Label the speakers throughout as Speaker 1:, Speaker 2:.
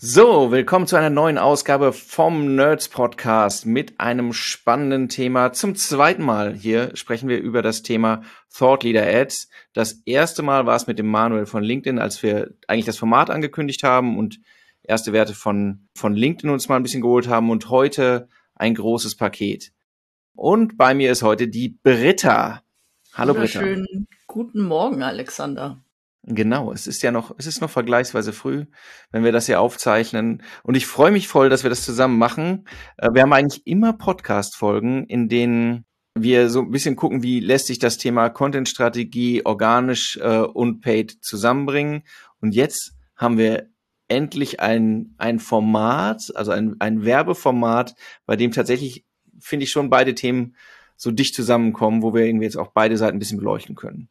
Speaker 1: So, willkommen zu einer neuen Ausgabe vom Nerds Podcast mit einem spannenden Thema. Zum zweiten Mal hier sprechen wir über das Thema Thought Leader Ads. Das erste Mal war es mit dem Manuel von LinkedIn, als wir eigentlich das Format angekündigt haben und erste Werte von, von LinkedIn uns mal ein bisschen geholt haben und heute ein großes Paket. Und bei mir ist heute die Britta. Hallo Britta.
Speaker 2: Schönen guten Morgen, Alexander.
Speaker 1: Genau, es ist ja noch, es ist noch vergleichsweise früh, wenn wir das hier aufzeichnen. Und ich freue mich voll, dass wir das zusammen machen. Äh, wir haben eigentlich immer Podcast-Folgen, in denen wir so ein bisschen gucken, wie lässt sich das Thema Content-Strategie organisch äh, und paid zusammenbringen. Und jetzt haben wir endlich ein, ein Format, also ein, ein Werbeformat, bei dem tatsächlich, finde ich, schon beide Themen so dicht zusammenkommen, wo wir irgendwie jetzt auch beide Seiten ein bisschen beleuchten können.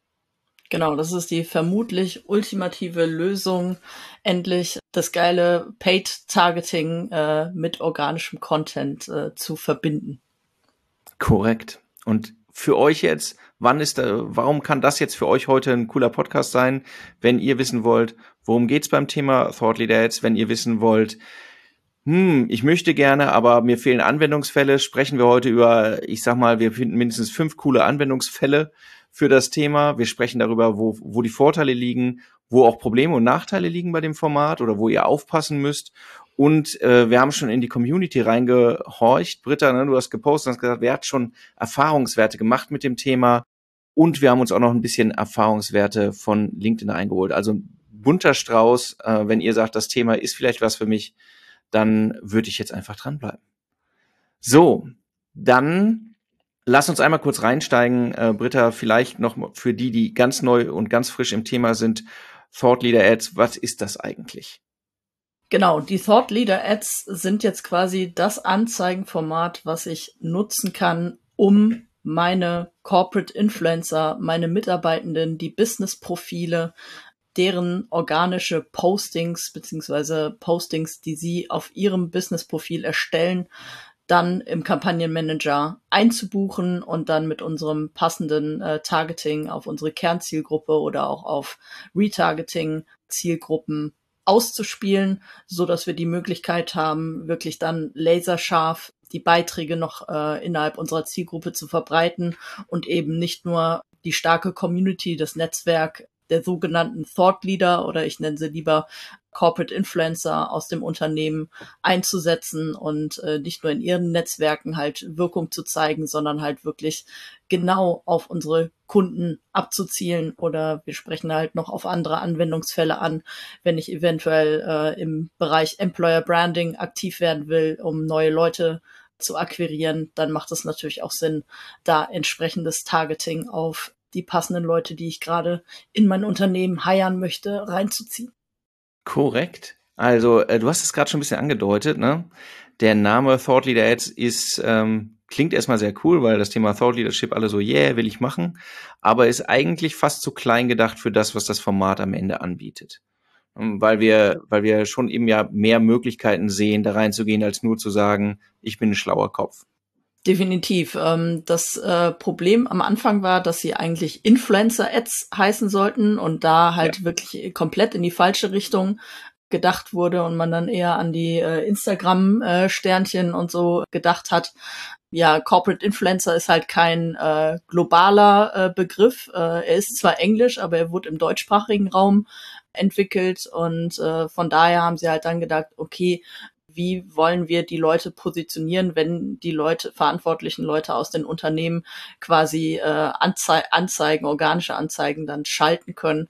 Speaker 2: Genau, das ist die vermutlich ultimative Lösung, endlich das geile Paid-Targeting äh, mit organischem Content äh, zu verbinden.
Speaker 1: Korrekt. Und für euch jetzt, wann ist da, warum kann das jetzt für euch heute ein cooler Podcast sein, wenn ihr wissen wollt, worum geht's beim Thema Thought Leader Ads, wenn ihr wissen wollt, hm, ich möchte gerne, aber mir fehlen Anwendungsfälle, sprechen wir heute über, ich sag mal, wir finden mindestens fünf coole Anwendungsfälle für das Thema. Wir sprechen darüber, wo, wo die Vorteile liegen, wo auch Probleme und Nachteile liegen bei dem Format oder wo ihr aufpassen müsst. Und äh, wir haben schon in die Community reingehorcht. Britta, ne, du hast gepostet und hast gesagt, wer hat schon Erfahrungswerte gemacht mit dem Thema? Und wir haben uns auch noch ein bisschen Erfahrungswerte von LinkedIn eingeholt. Also bunter Strauß. Äh, wenn ihr sagt, das Thema ist vielleicht was für mich, dann würde ich jetzt einfach dranbleiben. So, dann Lass uns einmal kurz reinsteigen, äh, Britta, vielleicht noch für die, die ganz neu und ganz frisch im Thema sind. Thought Leader Ads, was ist das eigentlich?
Speaker 2: Genau, die Thought Leader Ads sind jetzt quasi das Anzeigenformat, was ich nutzen kann, um meine Corporate Influencer, meine Mitarbeitenden, die Business-Profile, deren organische Postings beziehungsweise Postings, die sie auf ihrem Business-Profil erstellen, dann im Kampagnenmanager einzubuchen und dann mit unserem passenden äh, Targeting auf unsere Kernzielgruppe oder auch auf Retargeting Zielgruppen auszuspielen, so dass wir die Möglichkeit haben, wirklich dann laserscharf die Beiträge noch äh, innerhalb unserer Zielgruppe zu verbreiten und eben nicht nur die starke Community, das Netzwerk der sogenannten Thought Leader oder ich nenne sie lieber Corporate Influencer aus dem Unternehmen einzusetzen und äh, nicht nur in ihren Netzwerken halt Wirkung zu zeigen, sondern halt wirklich genau auf unsere Kunden abzuzielen oder wir sprechen halt noch auf andere Anwendungsfälle an, wenn ich eventuell äh, im Bereich Employer Branding aktiv werden will, um neue Leute zu akquirieren, dann macht es natürlich auch Sinn, da entsprechendes Targeting auf die passenden Leute, die ich gerade in mein Unternehmen heiern möchte, reinzuziehen.
Speaker 1: Korrekt. Also, äh, du hast es gerade schon ein bisschen angedeutet, ne? Der Name Thought Leader Ads ist, ähm, klingt erstmal sehr cool, weil das Thema Thought Leadership alle so, yeah, will ich machen, aber ist eigentlich fast zu klein gedacht für das, was das Format am Ende anbietet. Ähm, weil wir, weil wir schon eben ja mehr Möglichkeiten sehen, da reinzugehen, als nur zu sagen, ich bin ein schlauer Kopf.
Speaker 2: Definitiv. Ähm, das äh, Problem am Anfang war, dass sie eigentlich Influencer-Ads heißen sollten und da halt ja. wirklich komplett in die falsche Richtung gedacht wurde und man dann eher an die äh, Instagram-Sternchen und so gedacht hat. Ja, Corporate Influencer ist halt kein äh, globaler äh, Begriff. Äh, er ist zwar Englisch, aber er wurde im deutschsprachigen Raum entwickelt und äh, von daher haben sie halt dann gedacht, okay, wie wollen wir die Leute positionieren, wenn die Leute, verantwortlichen Leute aus den Unternehmen quasi äh, Anzei Anzeigen, organische Anzeigen dann schalten können.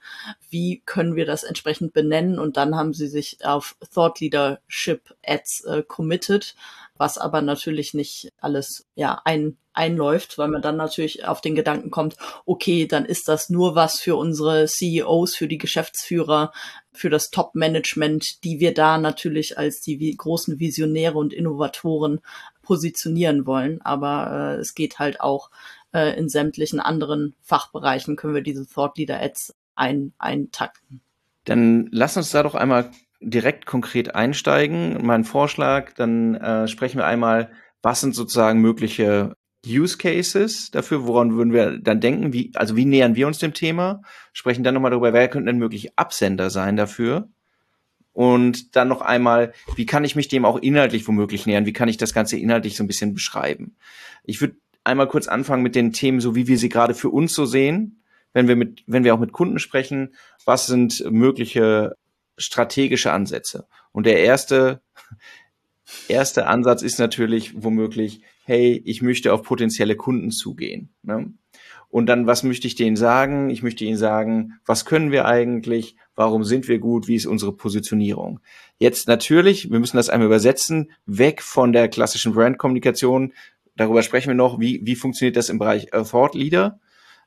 Speaker 2: Wie können wir das entsprechend benennen? Und dann haben sie sich auf Thought Leadership Ads äh, committed was aber natürlich nicht alles ja ein, einläuft, weil man dann natürlich auf den Gedanken kommt, okay, dann ist das nur was für unsere CEOs, für die Geschäftsführer, für das Top-Management, die wir da natürlich als die großen Visionäre und Innovatoren positionieren wollen. Aber äh, es geht halt auch äh, in sämtlichen anderen Fachbereichen können wir diese Thought Leader Ads ein, eintakten.
Speaker 1: Dann lass uns da doch einmal direkt konkret einsteigen. Mein Vorschlag, dann äh, sprechen wir einmal, was sind sozusagen mögliche Use Cases dafür, woran würden wir dann denken, wie, also wie nähern wir uns dem Thema, sprechen dann nochmal darüber, wer könnten denn möglich Absender sein dafür und dann noch einmal, wie kann ich mich dem auch inhaltlich womöglich nähern, wie kann ich das Ganze inhaltlich so ein bisschen beschreiben. Ich würde einmal kurz anfangen mit den Themen, so wie wir sie gerade für uns so sehen, wenn wir mit, wenn wir auch mit Kunden sprechen, was sind mögliche strategische Ansätze? Und der erste, erste Ansatz ist natürlich womöglich, hey, ich möchte auf potenzielle Kunden zugehen. Ne? Und dann, was möchte ich denen sagen? Ich möchte ihnen sagen, was können wir eigentlich? Warum sind wir gut? Wie ist unsere Positionierung? Jetzt natürlich, wir müssen das einmal übersetzen, weg von der klassischen Brandkommunikation. Darüber sprechen wir noch, wie, wie funktioniert das im Bereich Thought Leader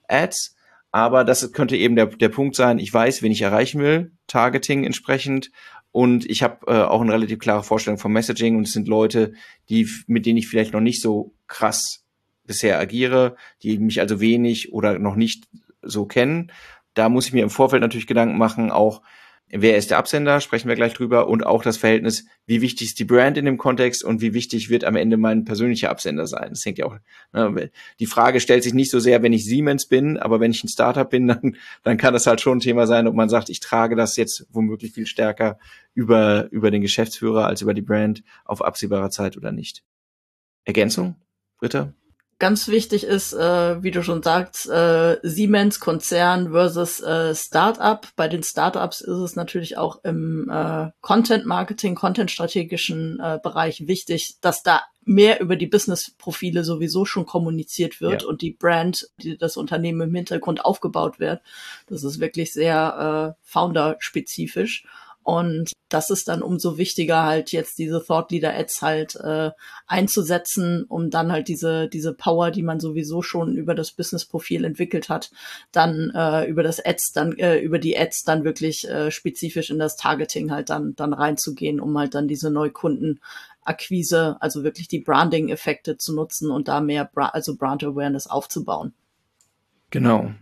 Speaker 1: Ads. Aber das könnte eben der, der Punkt sein, ich weiß, wen ich erreichen will, Targeting entsprechend und ich habe äh, auch eine relativ klare Vorstellung vom Messaging und es sind Leute, die, mit denen ich vielleicht noch nicht so krass bisher agiere, die mich also wenig oder noch nicht so kennen. Da muss ich mir im Vorfeld natürlich Gedanken machen, auch wer ist der Absender, sprechen wir gleich drüber, und auch das Verhältnis, wie wichtig ist die Brand in dem Kontext und wie wichtig wird am Ende mein persönlicher Absender sein. Das hängt ja auch, ne, die Frage stellt sich nicht so sehr, wenn ich Siemens bin, aber wenn ich ein Startup bin, dann, dann kann das halt schon ein Thema sein, ob man sagt, ich trage das jetzt womöglich viel stärker über, über den Geschäftsführer als über die Brand auf absehbarer Zeit oder nicht. Ergänzung, Britta?
Speaker 2: Ganz wichtig ist, äh, wie du schon sagst, äh, Siemens Konzern versus äh, Startup. Bei den Startups ist es natürlich auch im äh, Content Marketing, Content strategischen äh, Bereich wichtig, dass da mehr über die Business-Profile sowieso schon kommuniziert wird ja. und die Brand, die das Unternehmen im Hintergrund aufgebaut wird. Das ist wirklich sehr äh, founder-spezifisch. Und das ist dann umso wichtiger, halt jetzt diese Thought Leader Ads halt äh, einzusetzen, um dann halt diese, diese Power, die man sowieso schon über das Business-Profil entwickelt hat, dann äh, über das Ads, dann äh, über die Ads dann wirklich äh, spezifisch in das Targeting halt dann, dann reinzugehen, um halt dann diese Neukundenakquise, also wirklich die Branding-Effekte zu nutzen und da mehr, Bra also Brand Awareness aufzubauen.
Speaker 1: Genau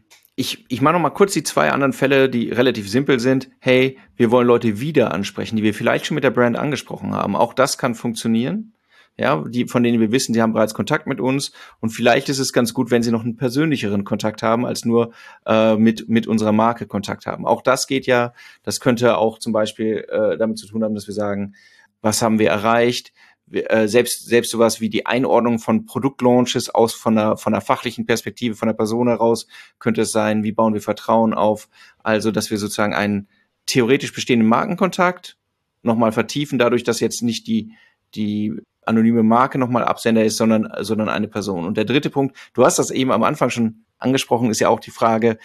Speaker 1: ich, ich mache noch mal kurz die zwei anderen Fälle, die relativ simpel sind. Hey, wir wollen Leute wieder ansprechen, die wir vielleicht schon mit der Brand angesprochen haben. Auch das kann funktionieren. Ja, die, von denen wir wissen, sie haben bereits Kontakt mit uns. Und vielleicht ist es ganz gut, wenn sie noch einen persönlicheren Kontakt haben, als nur äh, mit, mit unserer Marke Kontakt haben. Auch das geht ja. Das könnte auch zum Beispiel äh, damit zu tun haben, dass wir sagen, was haben wir erreicht? Äh, selbst selbst sowas wie die Einordnung von Produktlaunches aus von einer von einer fachlichen Perspektive von der Person heraus könnte es sein, wie bauen wir Vertrauen auf, also dass wir sozusagen einen theoretisch bestehenden Markenkontakt nochmal vertiefen, dadurch, dass jetzt nicht die die anonyme Marke nochmal Absender ist, sondern sondern eine Person. Und der dritte Punkt, du hast das eben am Anfang schon angesprochen, ist ja auch die Frage,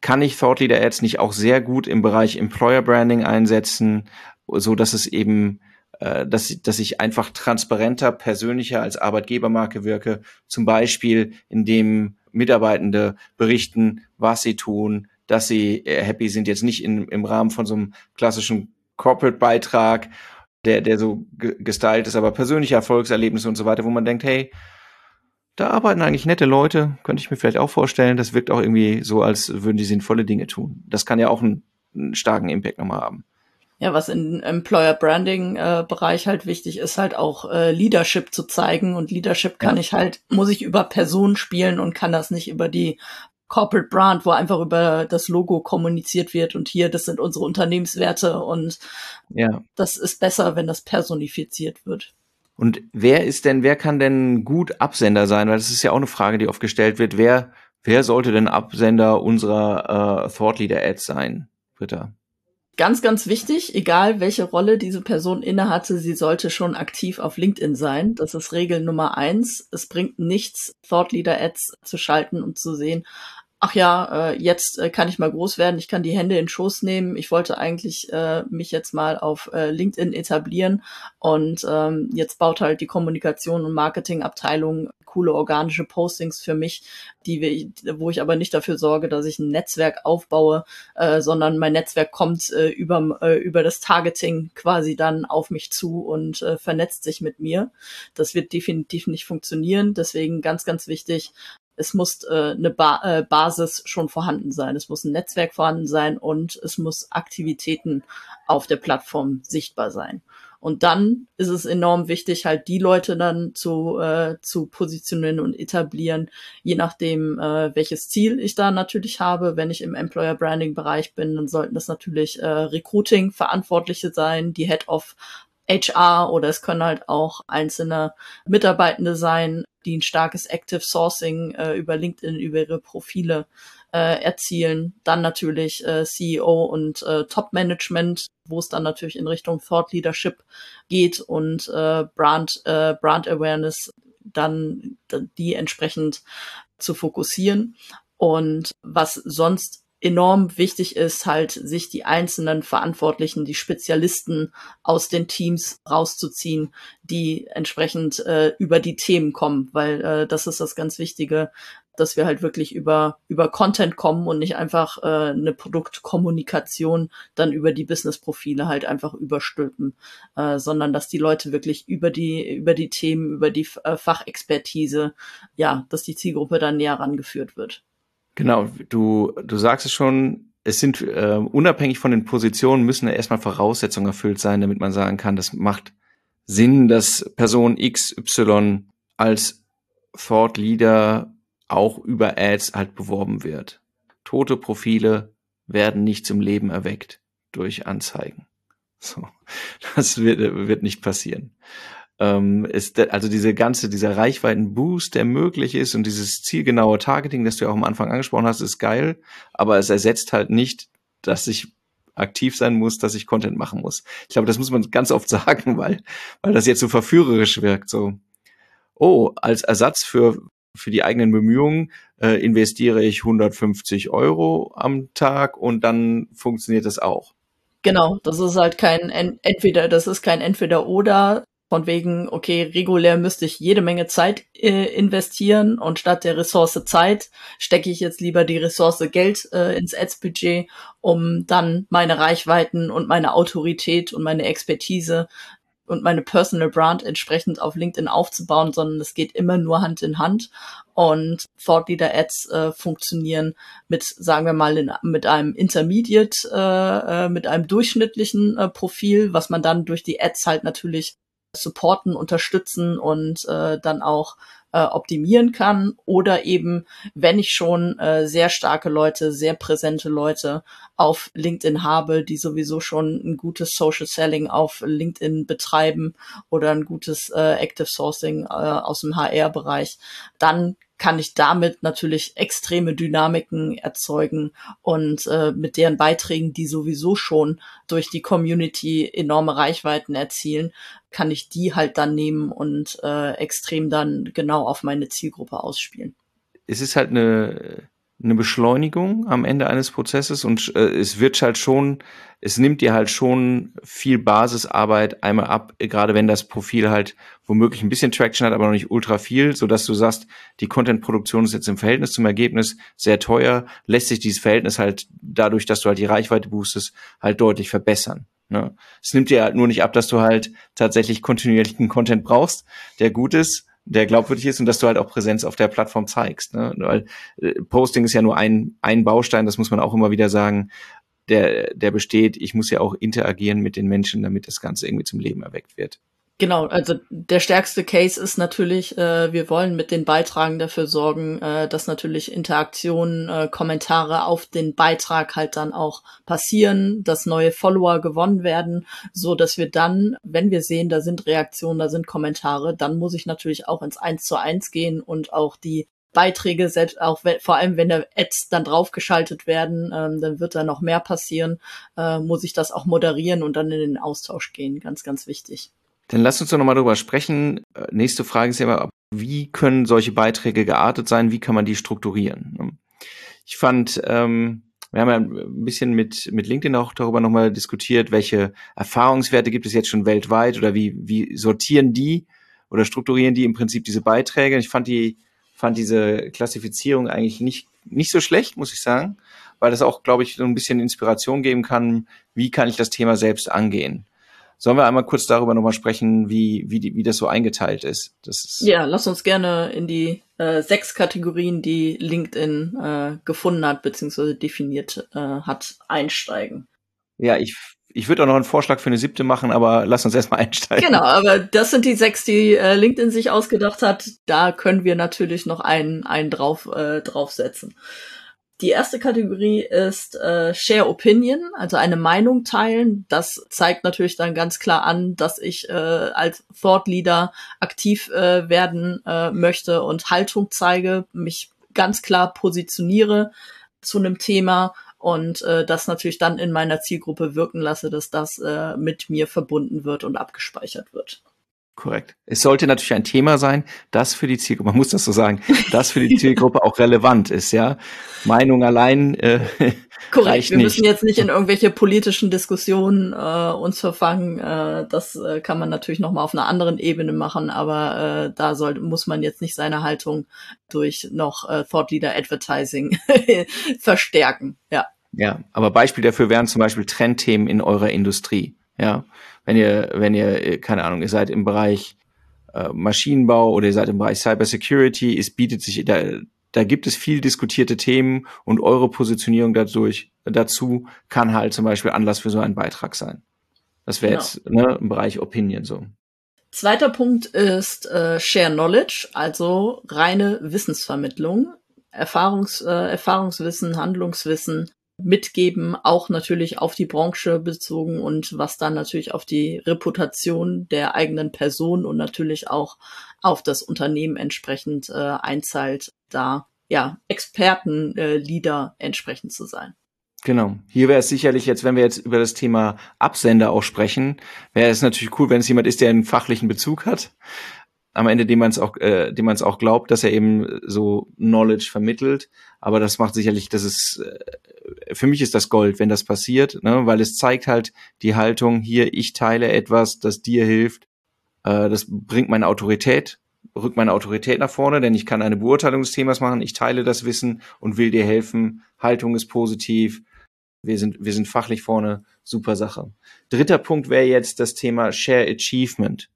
Speaker 1: kann ich Thought Leader Ads nicht auch sehr gut im Bereich Employer Branding einsetzen, so dass es eben dass, dass ich einfach transparenter, persönlicher als Arbeitgebermarke wirke. Zum Beispiel, indem Mitarbeitende berichten, was sie tun, dass sie äh, happy sind, jetzt nicht in, im Rahmen von so einem klassischen Corporate-Beitrag, der, der so gestylt ist, aber persönliche Erfolgserlebnisse und so weiter, wo man denkt, hey, da arbeiten eigentlich nette Leute, könnte ich mir vielleicht auch vorstellen. Das wirkt auch irgendwie so, als würden die sinnvolle Dinge tun. Das kann ja auch einen, einen starken Impact nochmal haben
Speaker 2: ja, was in Employer Branding äh, Bereich halt wichtig ist, halt auch äh, Leadership zu zeigen. Und Leadership kann ja. ich halt, muss ich über Personen spielen und kann das nicht über die Corporate Brand, wo einfach über das Logo kommuniziert wird und hier, das sind unsere Unternehmenswerte und ja. das ist besser, wenn das personifiziert wird.
Speaker 1: Und wer ist denn, wer kann denn gut Absender sein? Weil das ist ja auch eine Frage, die oft gestellt wird. Wer, wer sollte denn Absender unserer äh, Thought Leader Ads sein, Britta?
Speaker 2: Ganz, ganz wichtig, egal welche Rolle diese Person innehatte, sie sollte schon aktiv auf LinkedIn sein. Das ist Regel Nummer eins. Es bringt nichts, Thought Leader Ads zu schalten und zu sehen, ach ja, äh, jetzt äh, kann ich mal groß werden, ich kann die Hände in den Schoß nehmen. Ich wollte eigentlich äh, mich jetzt mal auf LinkedIn etablieren und ähm, jetzt baut halt die Kommunikation und Marketingabteilung coole organische Postings für mich, die wir, wo ich aber nicht dafür sorge, dass ich ein Netzwerk aufbaue, äh, sondern mein Netzwerk kommt äh, über, äh, über das Targeting quasi dann auf mich zu und äh, vernetzt sich mit mir. Das wird definitiv nicht funktionieren. Deswegen ganz, ganz wichtig, es muss äh, eine ba äh, Basis schon vorhanden sein, es muss ein Netzwerk vorhanden sein und es muss Aktivitäten auf der Plattform sichtbar sein. Und dann ist es enorm wichtig, halt die Leute dann zu, äh, zu positionieren und etablieren, je nachdem, äh, welches Ziel ich da natürlich habe. Wenn ich im Employer Branding Bereich bin, dann sollten das natürlich äh, Recruiting Verantwortliche sein, die Head of HR oder es können halt auch einzelne Mitarbeitende sein, die ein starkes Active Sourcing äh, über LinkedIn, über ihre Profile äh, erzielen. Dann natürlich äh, CEO und äh, Top-Management, wo es dann natürlich in Richtung Thought Leadership geht und äh, Brand, äh, Brand Awareness dann die entsprechend zu fokussieren. Und was sonst enorm wichtig ist, halt sich die einzelnen Verantwortlichen, die Spezialisten aus den Teams rauszuziehen, die entsprechend äh, über die Themen kommen, weil äh, das ist das ganz Wichtige, dass wir halt wirklich über über Content kommen und nicht einfach äh, eine Produktkommunikation dann über die Businessprofile halt einfach überstülpen, äh, sondern dass die Leute wirklich über die über die Themen, über die äh, Fachexpertise, ja, dass die Zielgruppe dann näher rangeführt wird.
Speaker 1: Genau, du, du sagst es schon, es sind äh, unabhängig von den Positionen müssen erstmal Voraussetzungen erfüllt sein, damit man sagen kann, das macht Sinn, dass Person XY als Thought Leader auch über Ads halt beworben wird. Tote Profile werden nicht zum Leben erweckt durch Anzeigen. So, das wird, wird nicht passieren ähm, ist also diese ganze, dieser Reichweitenboost, der möglich ist und dieses zielgenaue Targeting, das du ja auch am Anfang angesprochen hast, ist geil, aber es ersetzt halt nicht, dass ich aktiv sein muss, dass ich Content machen muss. Ich glaube, das muss man ganz oft sagen, weil, weil das jetzt so verführerisch wirkt. So, oh, als Ersatz für, für die eigenen Bemühungen äh, investiere ich 150 Euro am Tag und dann funktioniert das auch.
Speaker 2: Genau, das ist halt kein entweder, das ist kein entweder oder, von wegen, okay, regulär müsste ich jede Menge Zeit äh, investieren und statt der Ressource Zeit stecke ich jetzt lieber die Ressource Geld äh, ins Ads-Budget, um dann meine Reichweiten und meine Autorität und meine Expertise und meine Personal Brand entsprechend auf LinkedIn aufzubauen, sondern es geht immer nur Hand in Hand. Und Thought Leader Ads äh, funktionieren mit, sagen wir mal, in, mit einem Intermediate, äh, äh mit einem durchschnittlichen äh, Profil, was man dann durch die Ads halt natürlich supporten, unterstützen und äh, dann auch äh, optimieren kann. Oder eben, wenn ich schon äh, sehr starke Leute, sehr präsente Leute auf LinkedIn habe, die sowieso schon ein gutes Social Selling auf LinkedIn betreiben oder ein gutes äh, Active Sourcing äh, aus dem HR-Bereich, dann kann ich damit natürlich extreme Dynamiken erzeugen und äh, mit deren Beiträgen, die sowieso schon durch die Community enorme Reichweiten erzielen, kann ich die halt dann nehmen und äh, extrem dann genau auf meine Zielgruppe ausspielen.
Speaker 1: Es ist halt eine eine Beschleunigung am Ende eines Prozesses und äh, es wird halt schon, es nimmt dir halt schon viel Basisarbeit einmal ab, gerade wenn das Profil halt womöglich ein bisschen Traction hat, aber noch nicht ultra viel, so dass du sagst, die Content-Produktion ist jetzt im Verhältnis zum Ergebnis sehr teuer, lässt sich dieses Verhältnis halt dadurch, dass du halt die Reichweite boostest, halt deutlich verbessern. Ne? Es nimmt dir halt nur nicht ab, dass du halt tatsächlich kontinuierlichen Content brauchst, der gut ist, der glaubwürdig ist und dass du halt auch Präsenz auf der Plattform zeigst. Ne? Weil äh, Posting ist ja nur ein, ein Baustein, das muss man auch immer wieder sagen, der, der besteht. Ich muss ja auch interagieren mit den Menschen, damit das Ganze irgendwie zum Leben erweckt wird.
Speaker 2: Genau, also der stärkste Case ist natürlich, äh, wir wollen mit den Beitragen dafür sorgen, äh, dass natürlich Interaktionen, äh, Kommentare auf den Beitrag halt dann auch passieren, dass neue Follower gewonnen werden, so dass wir dann, wenn wir sehen, da sind Reaktionen, da sind Kommentare, dann muss ich natürlich auch ins Eins zu eins gehen und auch die Beiträge, selbst auch wenn, vor allem wenn da Ads dann draufgeschaltet werden, ähm, dann wird da noch mehr passieren, äh, muss ich das auch moderieren und dann in den Austausch gehen. Ganz, ganz wichtig.
Speaker 1: Dann lass uns doch nochmal drüber sprechen. Äh, nächste Frage ist ja immer, wie können solche Beiträge geartet sein? Wie kann man die strukturieren? Ich fand, ähm, wir haben ja ein bisschen mit, mit LinkedIn auch darüber nochmal diskutiert, welche Erfahrungswerte gibt es jetzt schon weltweit oder wie, wie sortieren die oder strukturieren die im Prinzip diese Beiträge. Ich fand die, fand diese Klassifizierung eigentlich nicht, nicht so schlecht, muss ich sagen, weil das auch, glaube ich, so ein bisschen Inspiration geben kann, wie kann ich das Thema selbst angehen. Sollen wir einmal kurz darüber nochmal sprechen, wie, wie, die, wie das so eingeteilt ist? Das ist
Speaker 2: ja, lass uns gerne in die äh, sechs Kategorien, die LinkedIn äh, gefunden hat, beziehungsweise definiert äh, hat, einsteigen.
Speaker 1: Ja, ich, ich würde auch noch einen Vorschlag für eine siebte machen, aber lass uns erstmal einsteigen.
Speaker 2: Genau, aber das sind die sechs, die äh, LinkedIn sich ausgedacht hat. Da können wir natürlich noch einen, einen drauf, äh, draufsetzen. Die erste Kategorie ist äh, Share Opinion, also eine Meinung teilen. Das zeigt natürlich dann ganz klar an, dass ich äh, als Thought Leader aktiv äh, werden äh, möchte und Haltung zeige, mich ganz klar positioniere zu einem Thema und äh, das natürlich dann in meiner Zielgruppe wirken lasse, dass das äh, mit mir verbunden wird und abgespeichert wird.
Speaker 1: Korrekt. Es sollte natürlich ein Thema sein, das für die Zielgruppe, man muss das so sagen, das für die Zielgruppe auch relevant ist, ja. Meinung allein äh,
Speaker 2: Korrekt. Wir nicht. müssen jetzt nicht in irgendwelche politischen Diskussionen äh, uns verfangen. Äh, das äh, kann man natürlich noch mal auf einer anderen Ebene machen, aber äh, da soll, muss man jetzt nicht seine Haltung durch noch äh, Thought Leader Advertising verstärken. Ja.
Speaker 1: Ja, aber Beispiel dafür wären zum Beispiel Trendthemen in eurer Industrie. Ja, wenn ihr, wenn ihr, keine Ahnung, ihr seid im Bereich äh, Maschinenbau oder ihr seid im Bereich Cybersecurity, es bietet sich, da, da gibt es viel diskutierte Themen und eure Positionierung dadurch, dazu kann halt zum Beispiel Anlass für so einen Beitrag sein. Das wäre genau. jetzt ne, im Bereich Opinion so.
Speaker 2: Zweiter Punkt ist äh, Share Knowledge, also reine Wissensvermittlung, Erfahrungs, äh, Erfahrungswissen, Handlungswissen mitgeben, auch natürlich auf die Branche bezogen und was dann natürlich auf die Reputation der eigenen Person und natürlich auch auf das Unternehmen entsprechend äh, einzahlt, da ja Expertenleader äh, entsprechend zu sein.
Speaker 1: Genau. Hier wäre es sicherlich jetzt, wenn wir jetzt über das Thema Absender auch sprechen, wäre es natürlich cool, wenn es jemand ist, der einen fachlichen Bezug hat am Ende, dem man es auch, äh, dem man es auch glaubt, dass er eben so Knowledge vermittelt. Aber das macht sicherlich, das ist äh, für mich ist das Gold, wenn das passiert, ne? weil es zeigt halt die Haltung hier, ich teile etwas, das dir hilft. Äh, das bringt meine Autorität, rückt meine Autorität nach vorne, denn ich kann eine Beurteilung des Themas machen. Ich teile das Wissen und will dir helfen. Haltung ist positiv. Wir sind, wir sind fachlich vorne. Super Sache. Dritter Punkt wäre jetzt das Thema Share Achievement.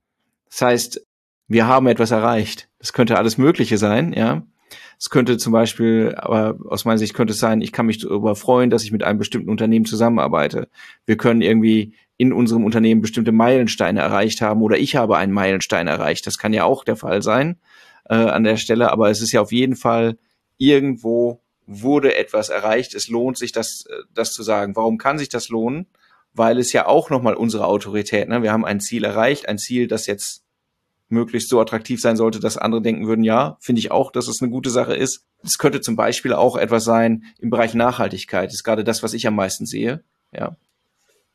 Speaker 1: Das heißt, wir haben etwas erreicht. Das könnte alles Mögliche sein, ja. Es könnte zum Beispiel, aber aus meiner Sicht könnte es sein, ich kann mich darüber freuen, dass ich mit einem bestimmten Unternehmen zusammenarbeite. Wir können irgendwie in unserem Unternehmen bestimmte Meilensteine erreicht haben oder ich habe einen Meilenstein erreicht. Das kann ja auch der Fall sein äh, an der Stelle, aber es ist ja auf jeden Fall irgendwo wurde etwas erreicht. Es lohnt sich, das, äh, das zu sagen. Warum kann sich das lohnen? Weil es ja auch nochmal unsere Autorität, ne? wir haben ein Ziel erreicht, ein Ziel, das jetzt möglichst so attraktiv sein sollte, dass andere denken würden, ja, finde ich auch, dass es eine gute Sache ist. Es könnte zum Beispiel auch etwas sein im Bereich Nachhaltigkeit. Ist gerade das, was ich am meisten sehe. Ja.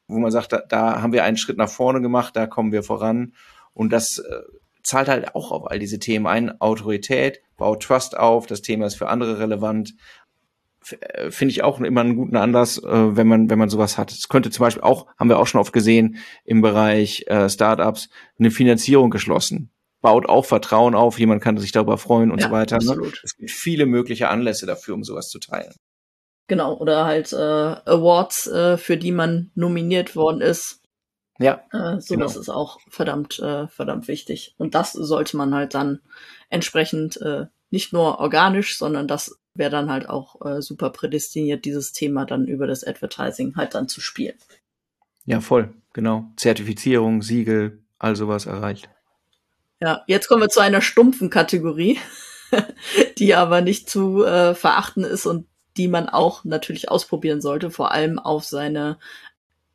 Speaker 1: Wo man sagt, da, da haben wir einen Schritt nach vorne gemacht, da kommen wir voran. Und das äh, zahlt halt auch auf all diese Themen ein. Autorität, baut Trust auf, das Thema ist für andere relevant. Äh, finde ich auch immer einen guten Anlass, äh, wenn man wenn man sowas hat. Es könnte zum Beispiel auch, haben wir auch schon oft gesehen, im Bereich äh, Startups eine Finanzierung geschlossen. Baut auch Vertrauen auf, jemand kann sich darüber freuen und ja, so weiter. Absolut. Es gibt viele mögliche Anlässe dafür, um sowas zu teilen.
Speaker 2: Genau, oder halt äh, Awards, äh, für die man nominiert worden ist. Ja. Äh, sowas genau. ist auch verdammt, äh, verdammt wichtig. Und das sollte man halt dann entsprechend äh, nicht nur organisch, sondern das wäre dann halt auch äh, super prädestiniert, dieses Thema dann über das Advertising halt dann zu spielen.
Speaker 1: Ja, voll, genau. Zertifizierung, Siegel, all sowas erreicht.
Speaker 2: Ja, jetzt kommen wir zu einer stumpfen Kategorie, die aber nicht zu äh, verachten ist und die man auch natürlich ausprobieren sollte, vor allem auf seine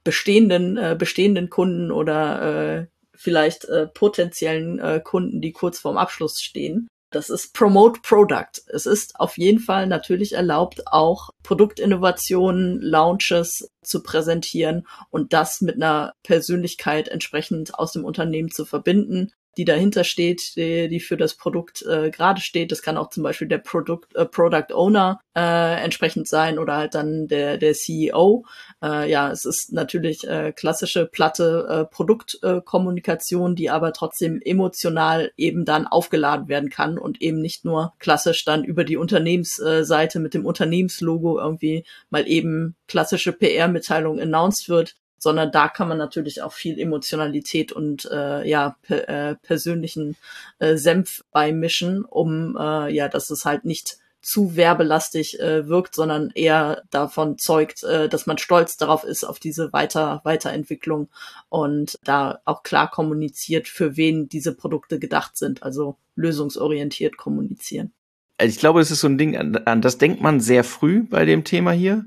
Speaker 2: bestehenden, äh, bestehenden Kunden oder äh, vielleicht äh, potenziellen äh, Kunden, die kurz vorm Abschluss stehen. Das ist Promote Product. Es ist auf jeden Fall natürlich erlaubt, auch Produktinnovationen, Launches zu präsentieren und das mit einer Persönlichkeit entsprechend aus dem Unternehmen zu verbinden. Die dahinter steht, die, die für das Produkt äh, gerade steht. Das kann auch zum Beispiel der Produkt, äh, Product Owner äh, entsprechend sein oder halt dann der, der CEO. Äh, ja, es ist natürlich äh, klassische platte äh, Produktkommunikation, äh, die aber trotzdem emotional eben dann aufgeladen werden kann und eben nicht nur klassisch dann über die Unternehmensseite mit dem Unternehmenslogo irgendwie mal eben klassische PR-Mitteilung announced wird, sondern da kann man natürlich auch viel Emotionalität und äh, ja per, äh, persönlichen äh, Senf beimischen, um äh, ja, dass es halt nicht zu werbelastig äh, wirkt, sondern eher davon zeugt, äh, dass man stolz darauf ist, auf diese Weiter Weiterentwicklung und da auch klar kommuniziert, für wen diese Produkte gedacht sind, also lösungsorientiert kommunizieren.
Speaker 1: Also ich glaube, es ist so ein Ding, an das denkt man sehr früh bei dem Thema hier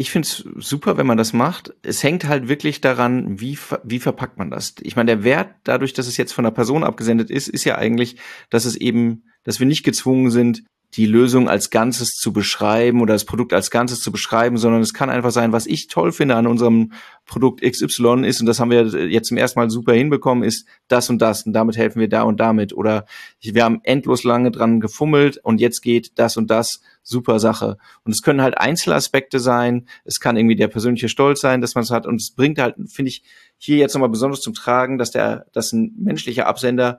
Speaker 1: ich finde es super, wenn man das macht. Es hängt halt wirklich daran, wie, wie verpackt man das. Ich meine, der Wert, dadurch, dass es jetzt von einer Person abgesendet ist, ist ja eigentlich, dass es eben, dass wir nicht gezwungen sind, die Lösung als Ganzes zu beschreiben oder das Produkt als Ganzes zu beschreiben, sondern es kann einfach sein, was ich toll finde an unserem Produkt XY ist, und das haben wir jetzt zum ersten Mal super hinbekommen, ist das und das, und damit helfen wir da und damit. Oder wir haben endlos lange dran gefummelt und jetzt geht das und das, super Sache. Und es können halt Einzelaspekte sein, es kann irgendwie der persönliche Stolz sein, dass man es hat, und es bringt halt, finde ich, hier jetzt nochmal besonders zum Tragen, dass der, dass ein menschlicher Absender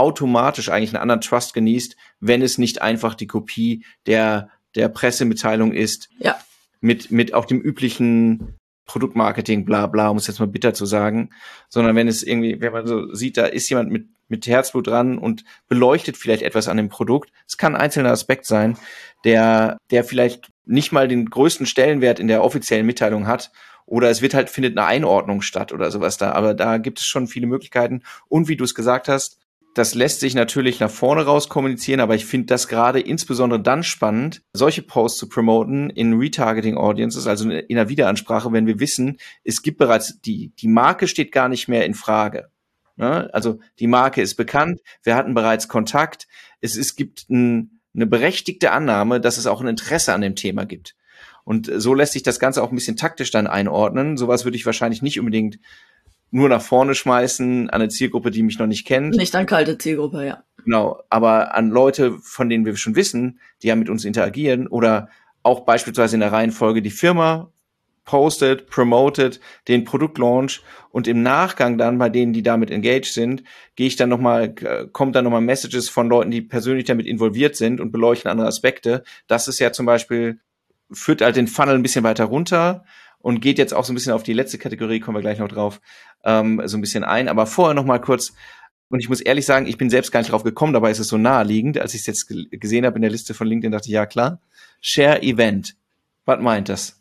Speaker 1: automatisch eigentlich einen anderen Trust genießt, wenn es nicht einfach die Kopie der, der Pressemitteilung ist.
Speaker 2: Ja.
Speaker 1: Mit, mit auch dem üblichen Produktmarketing, bla bla, um es jetzt mal bitter zu sagen, sondern wenn es irgendwie, wenn man so sieht, da ist jemand mit, mit Herzblut dran und beleuchtet vielleicht etwas an dem Produkt. Es kann ein einzelner Aspekt sein, der, der vielleicht nicht mal den größten Stellenwert in der offiziellen Mitteilung hat. Oder es wird halt, findet eine Einordnung statt oder sowas da. Aber da gibt es schon viele Möglichkeiten. Und wie du es gesagt hast, das lässt sich natürlich nach vorne raus kommunizieren, aber ich finde das gerade insbesondere dann spannend, solche Posts zu promoten in Retargeting Audiences, also in der Wiederansprache, wenn wir wissen, es gibt bereits die, die Marke steht gar nicht mehr in Frage. Ne? Also die Marke ist bekannt, wir hatten bereits Kontakt, es, es gibt ein, eine berechtigte Annahme, dass es auch ein Interesse an dem Thema gibt. Und so lässt sich das Ganze auch ein bisschen taktisch dann einordnen. Sowas würde ich wahrscheinlich nicht unbedingt nur nach vorne schmeißen an eine Zielgruppe, die mich noch nicht kennt.
Speaker 2: Nicht an kalte Zielgruppe, ja.
Speaker 1: Genau, aber an Leute, von denen wir schon wissen, die ja mit uns interagieren oder auch beispielsweise in der Reihenfolge die Firma postet, promotet den Produktlaunch und im Nachgang dann bei denen, die damit engaged sind, gehe ich dann nochmal, kommt dann nochmal Messages von Leuten, die persönlich damit involviert sind und beleuchten andere Aspekte. Das ist ja zum Beispiel, führt halt den Funnel ein bisschen weiter runter und geht jetzt auch so ein bisschen auf die letzte Kategorie, kommen wir gleich noch drauf, ähm, so ein bisschen ein. Aber vorher noch mal kurz, und ich muss ehrlich sagen, ich bin selbst gar nicht drauf gekommen, dabei ist es so naheliegend. Als ich es jetzt gesehen habe in der Liste von LinkedIn, dachte ich, ja klar, Share Event. Was meint das?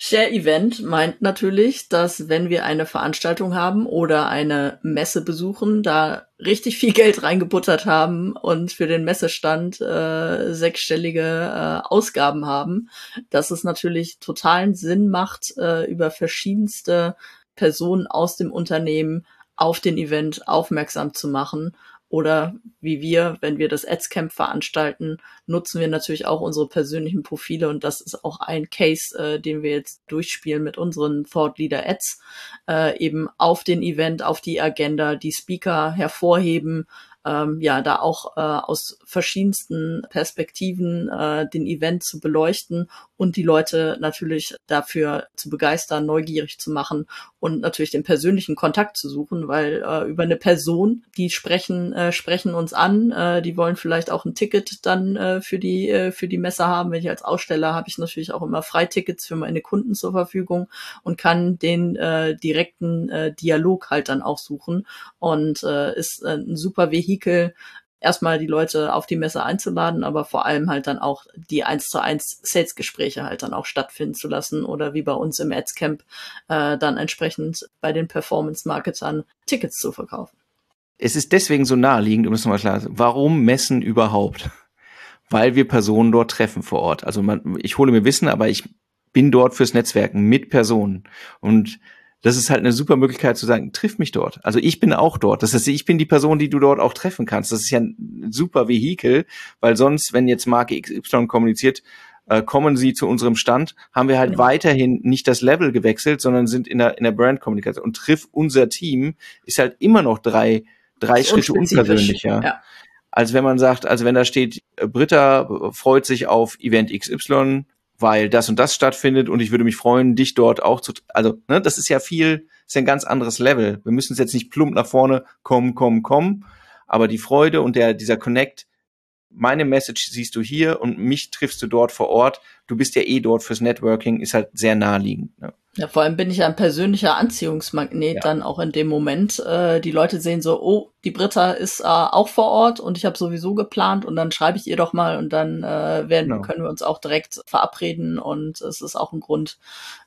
Speaker 2: Share Event meint natürlich, dass wenn wir eine Veranstaltung haben oder eine Messe besuchen, da richtig viel Geld reingebuttert haben und für den Messestand äh, sechsstellige äh, Ausgaben haben, dass es natürlich totalen Sinn macht, äh, über verschiedenste Personen aus dem Unternehmen auf den Event aufmerksam zu machen oder wie wir, wenn wir das Adscamp veranstalten, nutzen wir natürlich auch unsere persönlichen Profile. Und das ist auch ein Case, äh, den wir jetzt durchspielen mit unseren Thought Leader Ads, äh, eben auf den Event, auf die Agenda, die Speaker hervorheben, ähm, ja, da auch äh, aus verschiedensten Perspektiven äh, den Event zu beleuchten und die Leute natürlich dafür zu begeistern, neugierig zu machen und natürlich den persönlichen Kontakt zu suchen, weil äh, über eine Person, die sprechen äh, sprechen uns an, äh, die wollen vielleicht auch ein Ticket dann äh, für die äh, für die Messe haben. Wenn ich als Aussteller habe ich natürlich auch immer Freitickets für meine Kunden zur Verfügung und kann den äh, direkten äh, Dialog halt dann auch suchen und äh, ist äh, ein super Vehikel, erstmal die Leute auf die Messe einzuladen, aber vor allem halt dann auch die eins zu eins Sales-Gespräche halt dann auch stattfinden zu lassen oder wie bei uns im Adscamp äh, dann entsprechend bei den Performance-Marketern Tickets zu verkaufen.
Speaker 1: Es ist deswegen so naheliegend, um es nochmal klar zu warum Messen überhaupt? Weil wir Personen dort treffen vor Ort. Also man, ich hole mir Wissen, aber ich bin dort fürs Netzwerken mit Personen. Und das ist halt eine super Möglichkeit zu sagen, triff mich dort. Also ich bin auch dort. Das heißt, ich bin die Person, die du dort auch treffen kannst. Das ist ja ein super Vehikel, weil sonst, wenn jetzt Marke XY kommuniziert, äh, kommen Sie zu unserem Stand, haben wir halt ja. weiterhin nicht das Level gewechselt, sondern sind in der, in der Brand-Kommunikation. Und Triff unser Team ist halt immer noch drei, drei Schritte unpersönlicher. Ja. Als wenn man sagt, also wenn da steht, Britta freut sich auf Event XY, weil das und das stattfindet und ich würde mich freuen, dich dort auch zu, also, ne, das ist ja viel, ist ja ein ganz anderes Level. Wir müssen es jetzt nicht plump nach vorne kommen, kommen, kommen, aber die Freude und der, dieser Connect, meine Message siehst du hier und mich triffst du dort vor Ort. Du bist ja eh dort fürs Networking, ist halt sehr naheliegend. Ne?
Speaker 2: Ja, vor allem bin ich ja ein persönlicher Anziehungsmagnet ja. dann auch in dem Moment. Äh, die Leute sehen so, oh, die Britta ist äh, auch vor Ort und ich habe sowieso geplant und dann schreibe ich ihr doch mal und dann äh, werden, genau. können wir uns auch direkt verabreden und es ist auch ein Grund,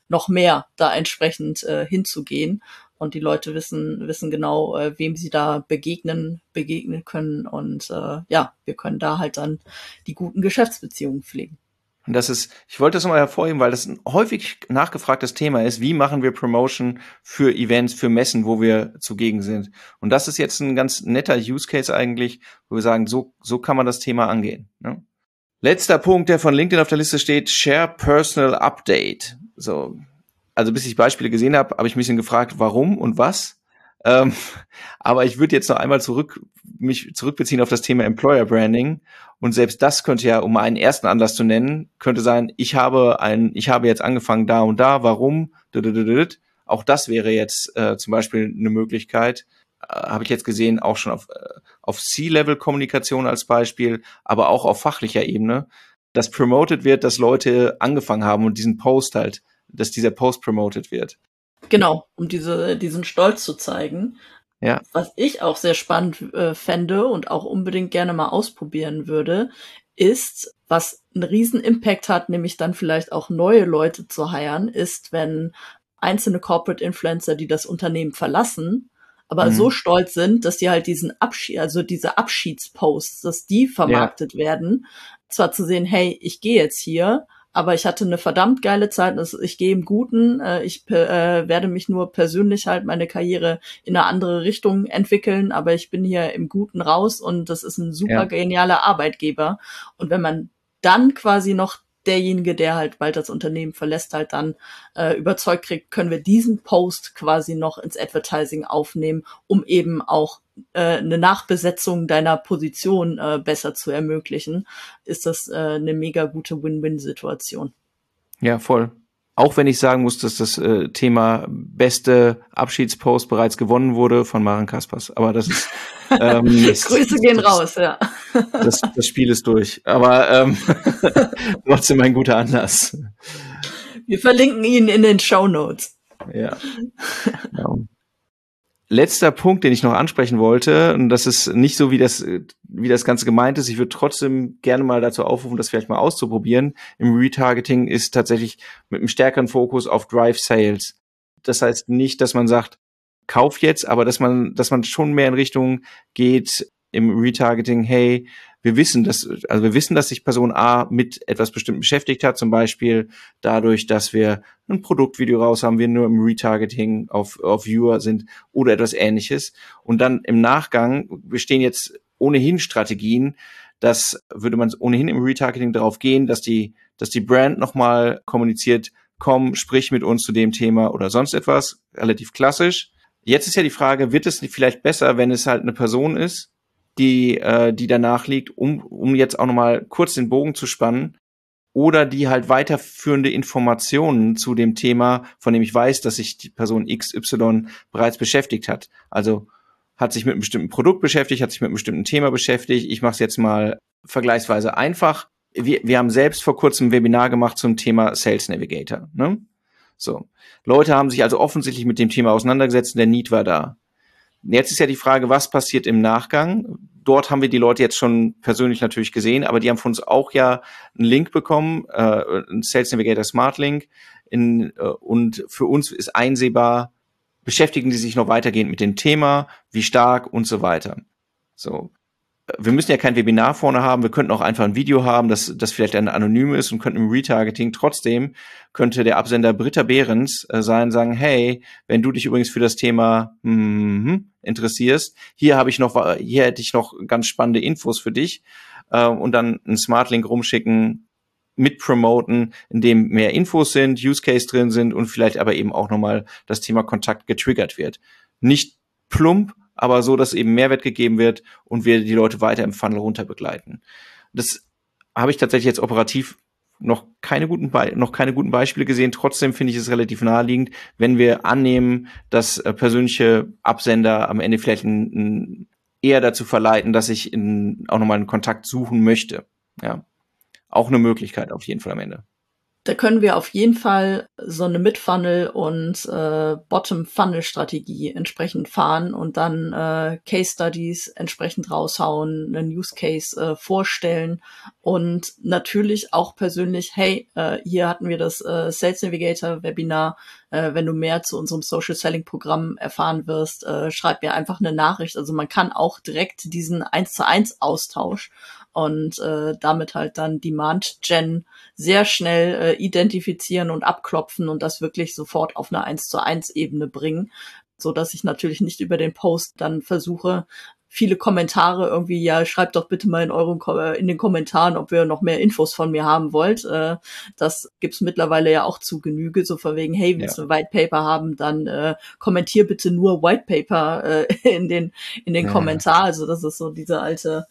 Speaker 2: noch mehr da entsprechend äh, hinzugehen. Und die Leute wissen, wissen genau, äh, wem sie da begegnen, begegnen können. Und äh, ja, wir können da halt dann die guten Geschäftsbeziehungen pflegen.
Speaker 1: Und das ist, ich wollte das nochmal hervorheben, weil das ein häufig nachgefragtes Thema ist. Wie machen wir Promotion für Events, für Messen, wo wir zugegen sind? Und das ist jetzt ein ganz netter Use Case eigentlich, wo wir sagen, so, so kann man das Thema angehen. Ne? Letzter Punkt, der von LinkedIn auf der Liste steht, Share Personal Update. So, also bis ich Beispiele gesehen habe, habe ich mich ein bisschen gefragt, warum und was. Ähm, aber ich würde jetzt noch einmal zurück, mich zurückbeziehen auf das Thema Employer Branding. Und selbst das könnte ja, um einen ersten Anlass zu nennen, könnte sein, ich habe ein, ich habe jetzt angefangen da und da, warum? Auch das wäre jetzt äh, zum Beispiel eine Möglichkeit. Äh, habe ich jetzt gesehen, auch schon auf, äh, auf C-Level-Kommunikation als Beispiel, aber auch auf fachlicher Ebene, dass promoted wird, dass Leute angefangen haben und diesen Post halt, dass dieser Post promoted wird.
Speaker 2: Genau, um diese, diesen Stolz zu zeigen. Ja. Was ich auch sehr spannend äh, fände und auch unbedingt gerne mal ausprobieren würde, ist, was einen riesen Impact hat, nämlich dann vielleicht auch neue Leute zu heiren, ist, wenn einzelne Corporate Influencer, die das Unternehmen verlassen, aber mhm. so stolz sind, dass die halt diesen Abschied, also diese Abschiedsposts, dass die vermarktet ja. werden, zwar zu sehen, hey, ich gehe jetzt hier, aber ich hatte eine verdammt geile Zeit. Also ich gehe im Guten. Äh, ich äh, werde mich nur persönlich halt meine Karriere in eine andere Richtung entwickeln, aber ich bin hier im Guten raus und das ist ein super ja. genialer Arbeitgeber. Und wenn man dann quasi noch derjenige, der halt bald das Unternehmen verlässt, halt dann äh, überzeugt kriegt, können wir diesen Post quasi noch ins Advertising aufnehmen, um eben auch äh, eine Nachbesetzung deiner Position äh, besser zu ermöglichen, ist das äh, eine mega gute Win-Win-Situation.
Speaker 1: Ja, voll. Auch wenn ich sagen muss, dass das äh, Thema beste Abschiedspost bereits gewonnen wurde von Maren Kaspers. Aber das ist
Speaker 2: ähm, Grüße gehen das, raus, ja.
Speaker 1: Das, das Spiel ist durch. Aber ähm, trotzdem ein guter Anlass.
Speaker 2: Wir verlinken ihn in den Show Notes.
Speaker 1: Ja. ja letzter Punkt, den ich noch ansprechen wollte, und das ist nicht so, wie das, wie das Ganze gemeint ist. Ich würde trotzdem gerne mal dazu aufrufen, das vielleicht mal auszuprobieren. Im Retargeting ist tatsächlich mit einem stärkeren Fokus auf Drive Sales. Das heißt nicht, dass man sagt, kauf jetzt, aber dass man, dass man schon mehr in Richtung geht im Retargeting, hey, wir wissen, dass, also wir wissen, dass sich Person A mit etwas bestimmt beschäftigt hat, zum Beispiel dadurch, dass wir ein Produktvideo raus haben, wir nur im Retargeting auf, auf Viewer sind oder etwas ähnliches. Und dann im Nachgang, wir stehen jetzt ohnehin Strategien, das würde man ohnehin im Retargeting darauf gehen, dass die, dass die Brand nochmal kommuniziert, komm, sprich mit uns zu dem Thema oder sonst etwas, relativ klassisch. Jetzt ist ja die Frage, wird es vielleicht besser, wenn es halt eine Person ist, die, äh, die danach liegt, um, um jetzt auch nochmal kurz den Bogen zu spannen, oder die halt weiterführende Informationen zu dem Thema, von dem ich weiß, dass sich die Person XY bereits beschäftigt hat. Also hat sich mit einem bestimmten Produkt beschäftigt, hat sich mit einem bestimmten Thema beschäftigt. Ich mache es jetzt mal vergleichsweise einfach. Wir, wir haben selbst vor kurzem ein Webinar gemacht zum Thema Sales Navigator. Ne? So. Leute haben sich also offensichtlich mit dem Thema auseinandergesetzt und der Need war da. Jetzt ist ja die Frage, was passiert im Nachgang? Dort haben wir die Leute jetzt schon persönlich natürlich gesehen, aber die haben von uns auch ja einen Link bekommen, äh, einen Sales Navigator Smart Link. In, äh, und für uns ist einsehbar, beschäftigen die sich noch weitergehend mit dem Thema, wie stark und so weiter. So wir müssen ja kein Webinar vorne haben, wir könnten auch einfach ein Video haben, das, das vielleicht ein anonym ist und könnten im Retargeting trotzdem könnte der Absender Britta Behrens äh, sein, sagen, hey, wenn du dich übrigens für das Thema mm, interessierst, hier habe ich noch, hier hätte ich noch ganz spannende Infos für dich äh, und dann einen Smartlink rumschicken, mitpromoten, in dem mehr Infos sind, Use Case drin sind und vielleicht aber eben auch nochmal das Thema Kontakt getriggert wird. Nicht plump, aber so, dass eben Mehrwert gegeben wird und wir die Leute weiter im Funnel runter begleiten. Das habe ich tatsächlich jetzt operativ noch keine guten Be noch keine guten Beispiele gesehen. Trotzdem finde ich es relativ naheliegend, wenn wir annehmen, dass äh, persönliche Absender am Ende vielleicht ein, ein eher dazu verleiten, dass ich in, auch nochmal einen Kontakt suchen möchte. Ja, auch eine Möglichkeit auf jeden Fall am Ende.
Speaker 2: Da können wir auf jeden Fall so eine Mid-Funnel und äh, Bottom-Funnel-Strategie entsprechend fahren und dann äh, Case-Studies entsprechend raushauen, einen Use-Case äh, vorstellen und natürlich auch persönlich, hey, äh, hier hatten wir das äh, Sales Navigator-Webinar, äh, wenn du mehr zu unserem Social Selling-Programm erfahren wirst, äh, schreib mir einfach eine Nachricht. Also man kann auch direkt diesen 1 zu 1 Austausch und äh, damit halt dann Demand Gen sehr schnell äh, identifizieren und abklopfen und das wirklich sofort auf eine 1 zu 1 Ebene bringen, so dass ich natürlich nicht über den Post dann versuche, viele Kommentare irgendwie, ja, schreibt doch bitte mal in euren in den Kommentaren, ob ihr noch mehr Infos von mir haben wollt. Äh, das gibt's mittlerweile ja auch zu Genüge, so von wegen, hey, willst ja. du ein White Paper haben, dann äh, kommentier bitte nur White Paper äh, in den in den ja. Kommentar. Also das ist so diese alte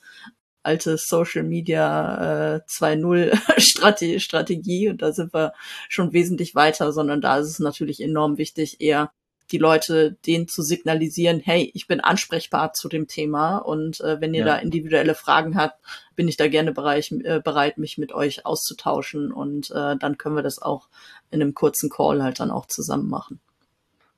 Speaker 2: alte Social Media äh, 2.0 Strategie und da sind wir schon wesentlich weiter, sondern da ist es natürlich enorm wichtig, eher die Leute denen zu signalisieren, hey, ich bin ansprechbar zu dem Thema und äh, wenn ihr ja. da individuelle Fragen habt, bin ich da gerne bereit, äh, bereit mich mit euch auszutauschen und äh, dann können wir das auch in einem kurzen Call halt dann auch zusammen machen.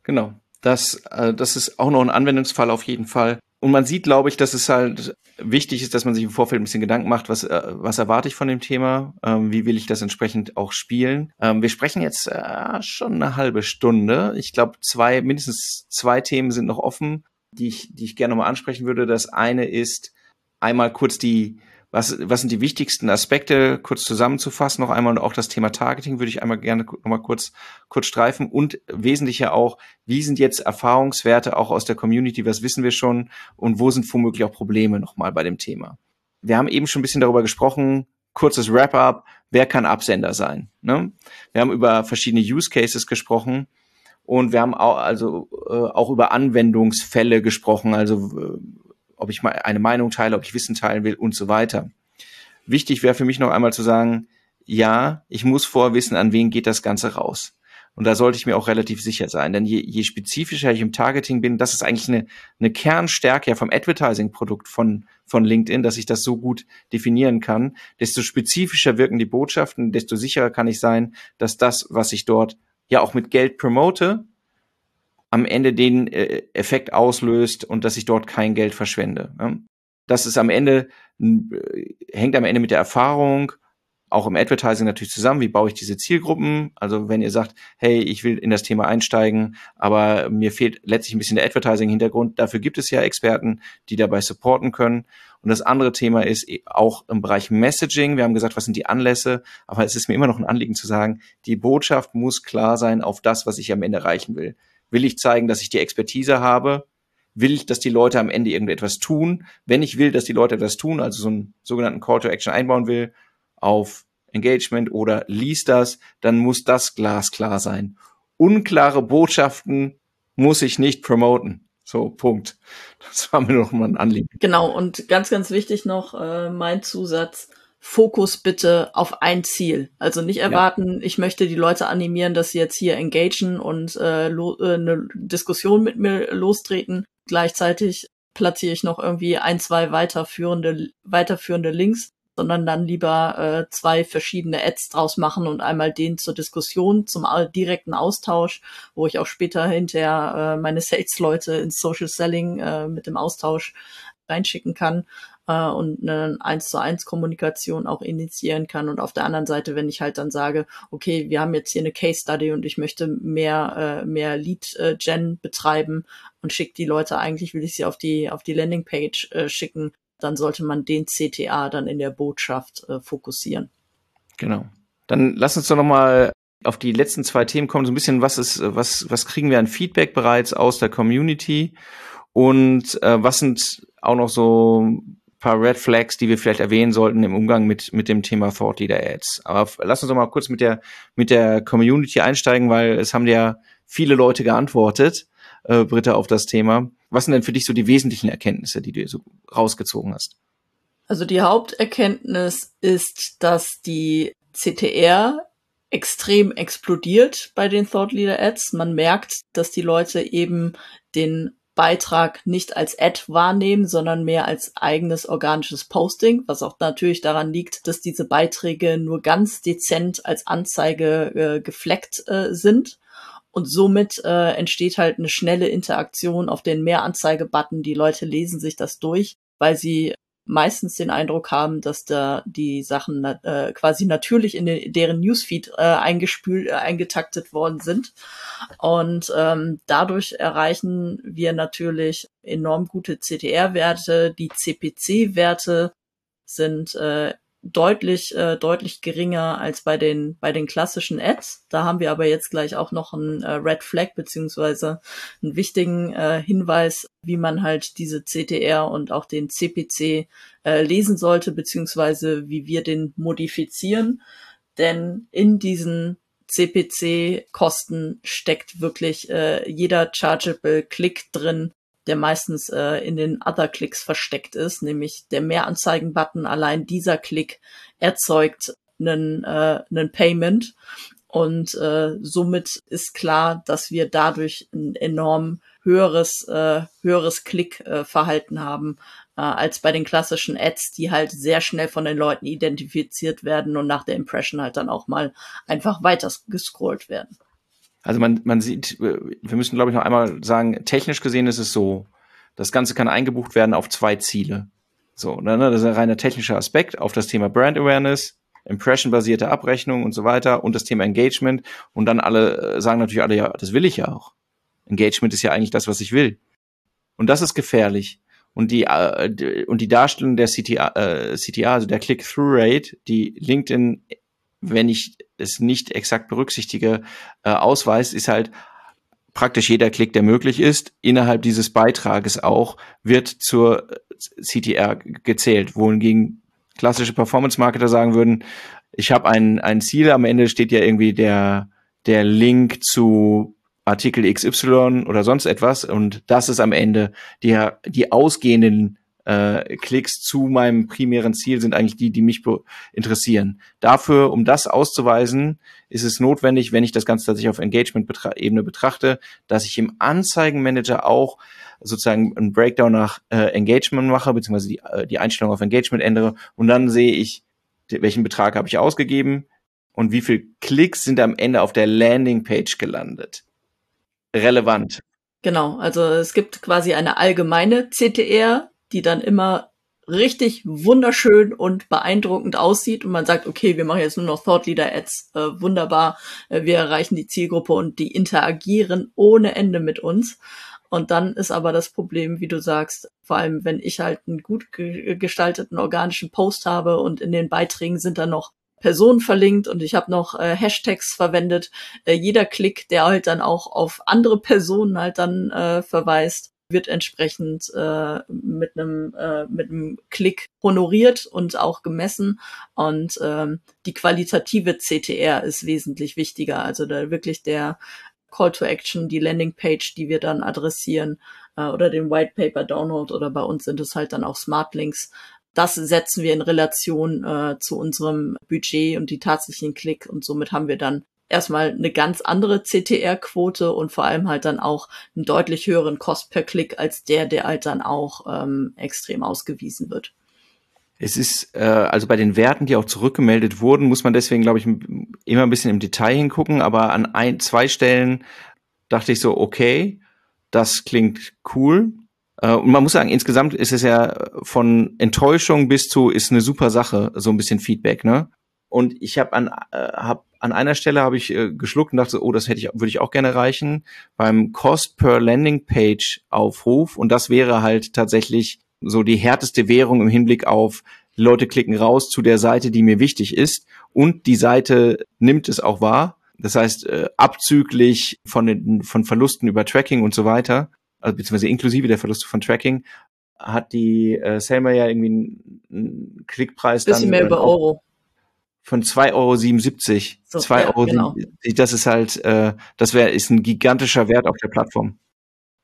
Speaker 1: Genau. Das, äh, das ist auch noch ein Anwendungsfall auf jeden Fall. Und man sieht, glaube ich, dass es halt wichtig ist, dass man sich im Vorfeld ein bisschen Gedanken macht, was, äh, was erwarte ich von dem Thema, ähm, wie will ich das entsprechend auch spielen. Ähm, wir sprechen jetzt äh, schon eine halbe Stunde. Ich glaube, zwei, mindestens zwei Themen sind noch offen, die ich, die ich gerne nochmal ansprechen würde. Das eine ist einmal kurz die, was, was sind die wichtigsten Aspekte, kurz zusammenzufassen? Noch einmal und auch das Thema Targeting würde ich einmal gerne nochmal kurz, kurz streifen. Und wesentlicher auch, wie sind jetzt Erfahrungswerte auch aus der Community, was wissen wir schon? Und wo sind womöglich auch Probleme nochmal bei dem Thema. Wir haben eben schon ein bisschen darüber gesprochen, kurzes Wrap-up, wer kann Absender sein? Ne? Wir haben über verschiedene Use Cases gesprochen. Und wir haben auch, also, äh, auch über Anwendungsfälle gesprochen, also äh, ob ich eine Meinung teile, ob ich Wissen teilen will und so weiter. Wichtig wäre für mich noch einmal zu sagen, ja, ich muss vorwissen, an wen geht das Ganze raus. Und da sollte ich mir auch relativ sicher sein. Denn je, je spezifischer ich im Targeting bin, das ist eigentlich eine, eine Kernstärke vom Advertising-Produkt von, von LinkedIn, dass ich das so gut definieren kann. Desto spezifischer wirken die Botschaften, desto sicherer kann ich sein, dass das, was ich dort ja auch mit Geld promote, am Ende den äh, Effekt auslöst und dass ich dort kein Geld verschwende. Ne? Das ist am Ende, äh, hängt am Ende mit der Erfahrung, auch im Advertising natürlich zusammen. Wie baue ich diese Zielgruppen? Also wenn ihr sagt, hey, ich will in das Thema einsteigen, aber mir fehlt letztlich ein bisschen der Advertising-Hintergrund. Dafür gibt es ja Experten, die dabei supporten können. Und das andere Thema ist eh auch im Bereich Messaging. Wir haben gesagt, was sind die Anlässe? Aber es ist mir immer noch ein Anliegen zu sagen, die Botschaft muss klar sein auf das, was ich am Ende erreichen will. Will ich zeigen, dass ich die Expertise habe? Will ich, dass die Leute am Ende irgendetwas tun? Wenn ich will, dass die Leute etwas tun, also so einen sogenannten Call to Action einbauen will auf Engagement oder liest das, dann muss das glasklar sein. Unklare Botschaften muss ich nicht promoten. So, Punkt. Das war mir noch mal ein Anliegen.
Speaker 2: Genau, und ganz, ganz wichtig noch äh, mein Zusatz. Fokus bitte auf ein Ziel. Also nicht erwarten, ja. ich möchte die Leute animieren, dass sie jetzt hier engagen und äh, äh, eine Diskussion mit mir lostreten. Gleichzeitig platziere ich noch irgendwie ein, zwei weiterführende, weiterführende Links, sondern dann lieber äh, zwei verschiedene Ads draus machen und einmal den zur Diskussion, zum direkten Austausch, wo ich auch später hinterher äh, meine Sales-Leute ins Social Selling äh, mit dem Austausch reinschicken kann äh, und eine eins zu eins Kommunikation auch initiieren kann. Und auf der anderen Seite, wenn ich halt dann sage, okay, wir haben jetzt hier eine Case Study und ich möchte mehr, äh, mehr Lead äh, Gen betreiben und schicke die Leute eigentlich, will ich sie auf die, auf die Landingpage äh, schicken, dann sollte man den CTA dann in der Botschaft äh, fokussieren.
Speaker 1: Genau. Dann lass uns doch nochmal auf die letzten zwei Themen kommen. So ein bisschen, was ist, was, was kriegen wir an Feedback bereits aus der Community? Und äh, was sind auch noch so paar Red Flags, die wir vielleicht erwähnen sollten im Umgang mit, mit dem Thema Thought Leader Ads. Aber lass uns doch mal kurz mit der, mit der Community einsteigen, weil es haben ja viele Leute geantwortet, äh, Britta, auf das Thema. Was sind denn für dich so die wesentlichen Erkenntnisse, die du so rausgezogen hast?
Speaker 2: Also die Haupterkenntnis ist, dass die CTR extrem explodiert bei den Thought Leader Ads. Man merkt, dass die Leute eben den Beitrag nicht als Ad wahrnehmen, sondern mehr als eigenes organisches Posting, was auch natürlich daran liegt, dass diese Beiträge nur ganz dezent als Anzeige äh, gefleckt äh, sind. Und somit äh, entsteht halt eine schnelle Interaktion auf den Mehranzeige-Button. Die Leute lesen sich das durch, weil sie meistens den Eindruck haben, dass da die Sachen äh, quasi natürlich in den, deren Newsfeed äh, eingespült, äh, eingetaktet worden sind. Und ähm, dadurch erreichen wir natürlich enorm gute CTR-Werte. Die CPC-Werte sind äh, deutlich äh, deutlich geringer als bei den bei den klassischen Ads. Da haben wir aber jetzt gleich auch noch einen äh, Red Flag beziehungsweise einen wichtigen äh, Hinweis, wie man halt diese CTR und auch den CPC äh, lesen sollte beziehungsweise wie wir den modifizieren. Denn in diesen CPC-Kosten steckt wirklich äh, jeder chargeable Klick drin, der meistens äh, in den Other Clicks versteckt ist, nämlich der Mehranzeigen-Button. Allein dieser Klick erzeugt einen, äh, einen Payment und äh, somit ist klar, dass wir dadurch ein enorm höheres äh, höheres Klickverhalten äh, haben äh, als bei den klassischen Ads, die halt sehr schnell von den Leuten identifiziert werden und nach der Impression halt dann auch mal einfach weiter gescrollt werden.
Speaker 1: Also man, man sieht, wir müssen glaube ich noch einmal sagen, technisch gesehen ist es so, das Ganze kann eingebucht werden auf zwei Ziele. So, ne, ne das ist ein reiner technischer Aspekt auf das Thema Brand Awareness, Impression-basierte Abrechnung und so weiter und das Thema Engagement. Und dann alle äh, sagen natürlich alle, ja, das will ich ja auch. Engagement ist ja eigentlich das, was ich will. Und das ist gefährlich. Und die, äh, und die Darstellung der CTA, äh, CTA also der Click-Through-Rate, die LinkedIn wenn ich es nicht exakt berücksichtige, äh, ausweist, ist halt praktisch jeder Klick, der möglich ist, innerhalb dieses Beitrages auch, wird zur CTR gezählt. Wohingegen klassische Performance-Marketer sagen würden, ich habe ein, ein Ziel, am Ende steht ja irgendwie der, der Link zu Artikel XY oder sonst etwas und das ist am Ende die, die ausgehenden äh, Klicks zu meinem primären Ziel sind eigentlich die, die mich interessieren. Dafür, um das auszuweisen, ist es notwendig, wenn ich das Ganze tatsächlich auf Engagement-Ebene betrachte, dass ich im Anzeigenmanager auch sozusagen einen Breakdown nach äh, Engagement mache, beziehungsweise die, äh, die Einstellung auf Engagement ändere und dann sehe ich, welchen Betrag habe ich ausgegeben und wie viel Klicks sind am Ende auf der Landingpage gelandet. Relevant.
Speaker 2: Genau, also es gibt quasi eine allgemeine CTR, die dann immer richtig wunderschön und beeindruckend aussieht und man sagt, okay, wir machen jetzt nur noch Thought Leader Ads, äh, wunderbar, äh, wir erreichen die Zielgruppe und die interagieren ohne Ende mit uns. Und dann ist aber das Problem, wie du sagst, vor allem wenn ich halt einen gut gestalteten organischen Post habe und in den Beiträgen sind dann noch Personen verlinkt und ich habe noch äh, Hashtags verwendet. Äh, jeder Klick, der halt dann auch auf andere Personen halt dann äh, verweist, wird entsprechend äh, mit einem äh, mit einem Klick honoriert und auch gemessen und ähm, die qualitative CTR ist wesentlich wichtiger. Also da wirklich der Call to Action, die Landingpage, die wir dann adressieren äh, oder den White Paper Download oder bei uns sind es halt dann auch Smart Links. Das setzen wir in Relation äh, zu unserem Budget und die tatsächlichen Klick und somit haben wir dann erstmal eine ganz andere CTR-Quote und vor allem halt dann auch einen deutlich höheren Kost per Klick als der, der halt dann auch ähm, extrem ausgewiesen wird.
Speaker 1: Es ist, äh, also bei den Werten, die auch zurückgemeldet wurden, muss man deswegen, glaube ich, immer ein bisschen im Detail hingucken, aber an ein, zwei Stellen dachte ich so, okay, das klingt cool. Äh, und man muss sagen, insgesamt ist es ja von Enttäuschung bis zu ist eine super Sache, so ein bisschen Feedback, ne? Und ich habe an, äh, hab an einer Stelle habe ich äh, geschluckt und dachte, oh, das hätte ich, würde ich auch gerne erreichen. Beim Cost per Landing Page Aufruf. Und das wäre halt tatsächlich so die härteste Währung im Hinblick auf Leute klicken raus zu der Seite, die mir wichtig ist. Und die Seite nimmt es auch wahr. Das heißt, äh, abzüglich von den, von Verlusten über Tracking und so weiter, also beziehungsweise inklusive der Verluste von Tracking, hat die äh, Selma ja irgendwie einen, einen Klickpreis
Speaker 2: Bisschen
Speaker 1: dann
Speaker 2: mehr über Euro.
Speaker 1: Von 2,77 Euro.
Speaker 2: So,
Speaker 1: 2
Speaker 2: ja,
Speaker 1: Euro,
Speaker 2: genau.
Speaker 1: das ist halt, äh, das wäre, ist ein gigantischer Wert auf der Plattform.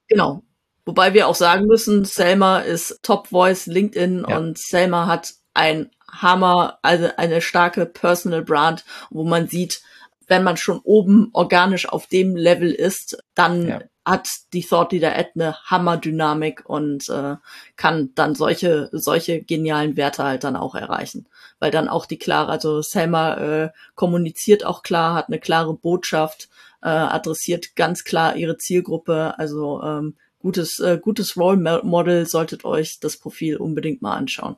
Speaker 2: Genau. Wobei wir auch sagen müssen, Selma ist Top Voice LinkedIn
Speaker 1: Ja.
Speaker 2: und Selma hat ein Hammer, also eine starke Personal Brand, wo man sieht, wenn man schon oben organisch auf dem Level ist, dann
Speaker 1: Ja.
Speaker 2: hat die Thought Leader Ad eine Hammerdynamik und äh, kann dann solche solche genialen Werte halt dann auch erreichen, weil dann auch die klare, also Selma äh, kommuniziert auch klar, hat eine klare Botschaft, äh, adressiert ganz klar ihre Zielgruppe, also ähm, gutes äh, gutes Role Model solltet euch das Profil unbedingt mal anschauen.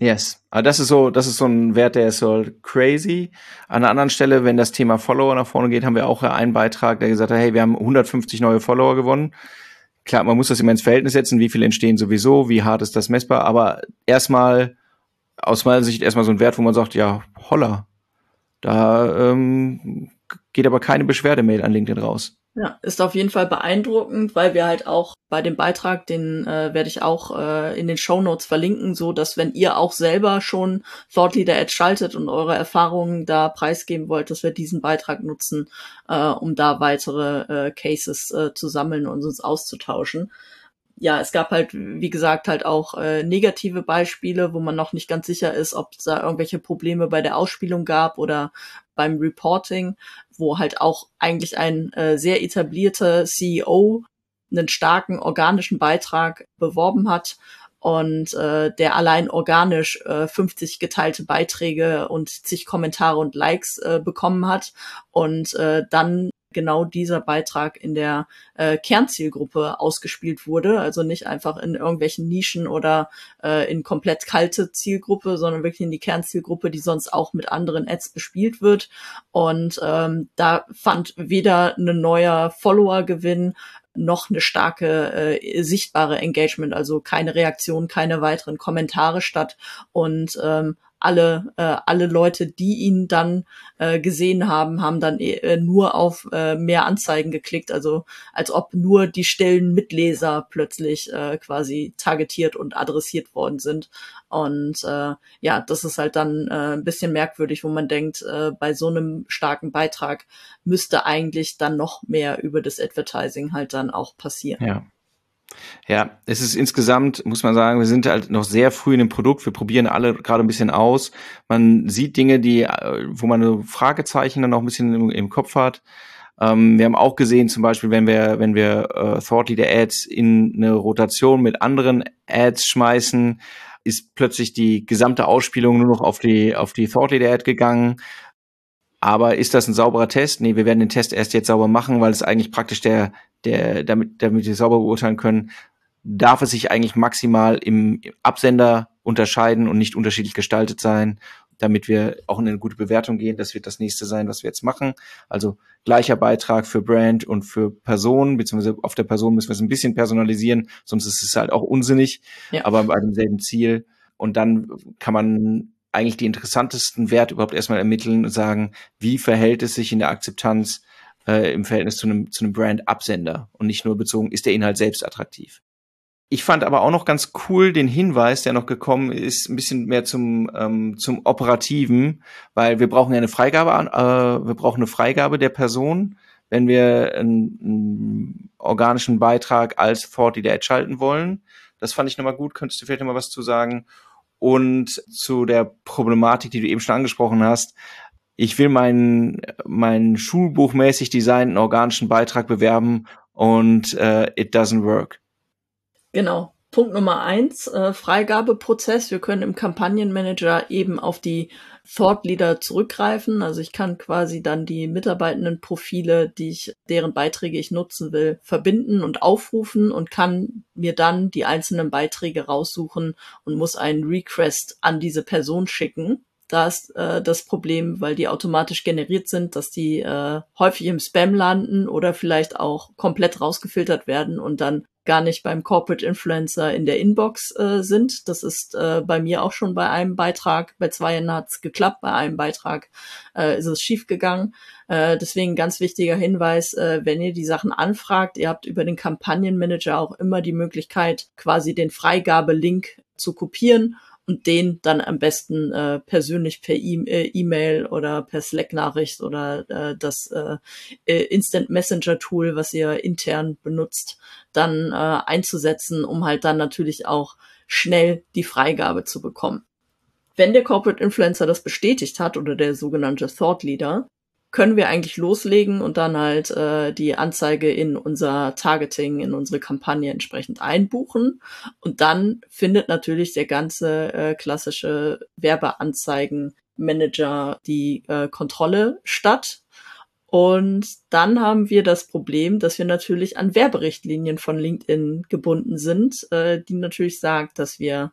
Speaker 1: Yes. Aber das ist so, das ist so ein Wert, der ist so crazy. An einer anderen Stelle, wenn das Thema Follower nach vorne geht, haben wir auch einen Beitrag, der gesagt hat, hey, wir haben 150 neue Follower gewonnen. Klar, man muss das immer ins Verhältnis setzen, wie viele entstehen sowieso, wie hart ist das messbar, aber erstmal, aus meiner Sicht erstmal so ein Wert, wo man sagt, ja, holla, da ähm, geht aber keine Beschwerdemail an LinkedIn raus.
Speaker 2: Ja, ist auf jeden Fall beeindruckend, weil wir halt auch bei dem Beitrag, den äh, werde ich auch äh, in den Show Notes verlinken, so dass wenn ihr auch selber schon Thought Leader Ad schaltet und eure Erfahrungen da preisgeben wollt, dass wir diesen Beitrag nutzen, äh, um da weitere äh, Cases äh, zu sammeln und uns auszutauschen. Ja, es gab halt, wie gesagt, halt auch äh, negative Beispiele, wo man noch nicht ganz sicher ist, ob es da irgendwelche Probleme bei der Ausspielung gab oder beim Reporting, wo halt auch eigentlich ein äh, sehr etablierter CEO einen starken organischen Beitrag beworben hat und äh, der allein organisch äh, 50 geteilte Beiträge und zig Kommentare und Likes äh, bekommen hat und äh, dann genau dieser Beitrag in der äh, Kernzielgruppe ausgespielt wurde, also nicht einfach in irgendwelchen Nischen oder äh, in komplett kalte Zielgruppe, sondern wirklich in die Kernzielgruppe, die sonst auch mit anderen Ads bespielt wird. Und ähm, da fand weder ein neuer Follower-Gewinn noch eine starke äh, sichtbare Engagement, also keine Reaktion, keine weiteren Kommentare statt und ähm, alle äh, alle Leute, die ihn dann äh, gesehen haben, haben dann äh, nur auf äh, mehr Anzeigen geklickt, also als ob nur die stillen Mitleser plötzlich äh, quasi targetiert und adressiert worden sind. Und äh, ja, das ist halt dann äh, ein bisschen merkwürdig, wo man denkt, äh, bei so einem starken Beitrag müsste eigentlich dann noch mehr über das Advertising halt dann auch passieren.
Speaker 1: Ja. Ja, es ist insgesamt, muss man sagen, wir sind halt noch sehr früh in dem Produkt. Wir probieren alle gerade ein bisschen aus. Man sieht Dinge, die, äh, wo man so Fragezeichen dann auch ein bisschen im, im Kopf hat. Ähm, wir haben auch gesehen, zum Beispiel, wenn wir, wenn wir äh, Thought Leader Ads in eine Rotation mit anderen Ads schmeißen, ist plötzlich die gesamte Ausspielung nur noch auf die, auf die Thought Leader Ad gegangen. Aber ist das ein sauberer Test? Nee, wir werden den Test erst jetzt sauber machen, weil es eigentlich praktisch der, der, damit, damit wir sauber beurteilen können, darf es sich eigentlich maximal im Absender unterscheiden und nicht unterschiedlich gestaltet sein, damit wir auch in eine gute Bewertung gehen. Das wird das nächste sein, was wir jetzt machen. Also gleicher Beitrag für Brand und für Person, beziehungsweise auf der Person müssen wir es ein bisschen personalisieren, sonst ist es halt auch unsinnig,
Speaker 2: Ja.
Speaker 1: aber bei demselben Ziel. Und dann kann man eigentlich die interessantesten Werte überhaupt erstmal ermitteln und sagen, wie verhält es sich in der Akzeptanz äh, im Verhältnis zu einem, zu einem Brand-Absender und nicht nur bezogen, ist der Inhalt selbst attraktiv. Ich fand aber auch noch ganz cool den Hinweis, der noch gekommen ist, ein bisschen mehr zum, ähm, zum Operativen, weil wir brauchen ja eine Freigabe, äh, wir brauchen eine Freigabe der Person, wenn wir einen, einen organischen Beitrag als Thought Leader Ad schalten wollen. Das fand ich nochmal gut. Könntest du vielleicht nochmal was zu sagen? Und zu der Problematik, die du eben schon angesprochen hast. Ich will meinen, meinen schulbuchmäßig designten organischen Beitrag bewerben und äh, it doesn't work.
Speaker 2: Genau. Punkt Nummer eins, äh, Freigabeprozess. Wir können im Kampagnenmanager eben auf die Thought Leader zurückgreifen. Also ich kann quasi dann die mitarbeitenden Profile, die ich, deren Beiträge ich nutzen will, verbinden und aufrufen und kann mir dann die einzelnen Beiträge raussuchen und muss einen Request an diese Person schicken. Da ist äh, das Problem, weil die automatisch generiert sind, dass die äh, häufig im Spam landen oder vielleicht auch komplett rausgefiltert werden und dann gar nicht beim Corporate Influencer in der Inbox äh, sind. Das ist äh, bei mir auch schon bei einem Beitrag, bei zweien hat's geklappt, bei einem Beitrag äh, ist es schiefgegangen. Äh, deswegen ganz wichtiger Hinweis, äh, wenn ihr die Sachen anfragt, ihr habt über den Kampagnenmanager auch immer die Möglichkeit, quasi den Freigabelink zu kopieren und den dann am besten äh, persönlich per e-, äh, E-Mail oder per Slack-Nachricht oder äh, das äh, äh, Instant Messenger-Tool, was ihr intern benutzt, dann äh, einzusetzen, um halt dann natürlich auch schnell die Freigabe zu bekommen. Wenn der Corporate Influencer das bestätigt hat oder der sogenannte Thought Leader, können wir eigentlich loslegen und dann halt äh, die Anzeige in unser Targeting, in unsere Kampagne entsprechend einbuchen. Und dann findet natürlich der ganze äh, klassische Werbeanzeigenmanager die äh, Kontrolle statt. Und dann haben wir das Problem, dass wir natürlich an Werberichtlinien von LinkedIn gebunden sind, äh, die natürlich sagt, dass wir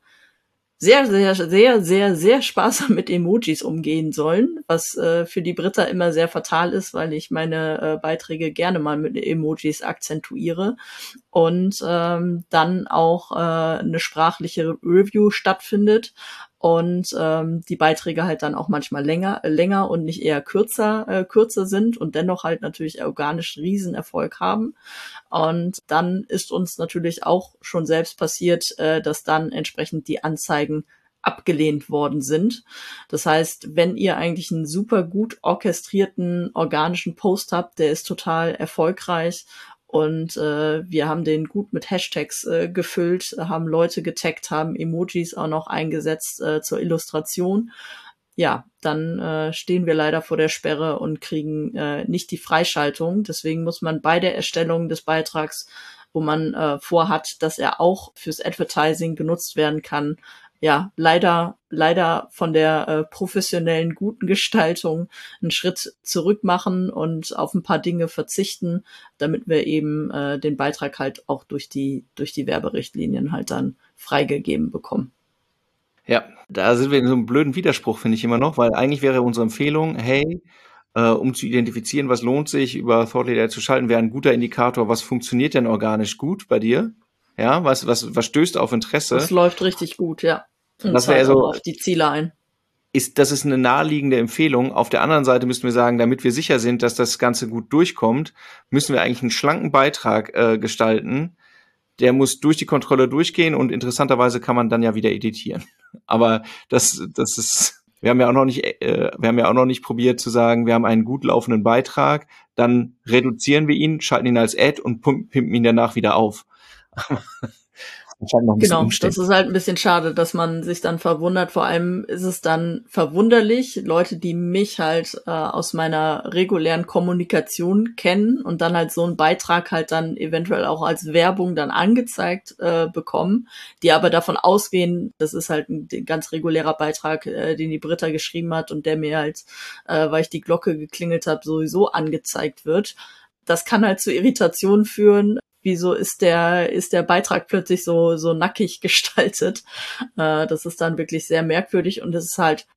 Speaker 2: sehr, sehr, sehr, sehr, sehr sparsam mit Emojis umgehen sollen, was äh, für die Britta immer sehr fatal ist, weil ich meine äh, Beiträge gerne mal mit Emojis akzentuiere und ähm, dann auch äh, eine sprachliche Review stattfindet und ähm, die Beiträge halt dann auch manchmal länger, äh, länger und nicht eher kürzer, äh, kürzer sind und dennoch halt natürlich organisch Riesenerfolg haben. Und dann ist uns natürlich auch schon selbst passiert, äh, dass dann entsprechend die Anzeigen abgelehnt worden sind. Das heißt, wenn ihr eigentlich einen super gut orchestrierten organischen Post habt, der ist total erfolgreich und äh, wir haben den gut mit Hashtags äh, gefüllt, haben Leute getaggt, haben Emojis auch noch eingesetzt äh, zur Illustration. Ja, dann äh, stehen wir leider vor der Sperre und kriegen äh, nicht die Freischaltung. Deswegen muss man bei der Erstellung des Beitrags, wo man äh, vorhat, dass er auch fürs Advertising genutzt werden kann, ja, leider, leider von der äh, professionellen guten Gestaltung einen Schritt zurück machen und auf ein paar Dinge verzichten, damit wir eben äh, den Beitrag halt auch durch die, durch die Werberichtlinien halt dann freigegeben bekommen.
Speaker 1: Ja, da sind wir in so einem blöden Widerspruch, finde ich immer noch, weil eigentlich wäre unsere Empfehlung, hey, äh, um zu identifizieren, was lohnt sich, über Thought Leader zu schalten, wäre ein guter Indikator, was funktioniert denn organisch gut bei dir? Ja, was, was, was stößt auf Interesse?
Speaker 2: Das läuft richtig gut, ja.
Speaker 1: Und das wäre so
Speaker 2: auf die Ziele ein.
Speaker 1: Ist, das ist eine naheliegende Empfehlung. Auf der anderen Seite müssen wir sagen, damit wir sicher sind, dass das Ganze gut durchkommt, müssen wir eigentlich einen schlanken Beitrag äh, gestalten. Der muss durch die Kontrolle durchgehen und interessanterweise kann man dann ja wieder editieren. Aber das, das ist, wir haben ja auch noch nicht, äh, wir haben ja auch noch nicht probiert zu sagen, wir haben einen gut laufenden Beitrag, dann reduzieren wir ihn, schalten ihn als Ad und pimpen ihn danach wieder auf.
Speaker 2: Genau, das ist halt ein bisschen schade, dass man sich dann verwundert. Vor allem ist es dann verwunderlich, Leute, die mich halt äh, aus meiner regulären Kommunikation kennen und dann halt so einen Beitrag halt dann eventuell auch als Werbung dann angezeigt äh, bekommen, die aber davon ausgehen, das ist halt ein, ein ganz regulärer Beitrag, äh, den die Britta geschrieben hat und der mir halt, äh, weil ich die Glocke geklingelt habe, sowieso angezeigt wird. Das kann halt zu Irritationen führen, wieso ist der, ist der Beitrag plötzlich so, so nackig gestaltet. Äh, das ist dann wirklich sehr merkwürdig und es ist halt,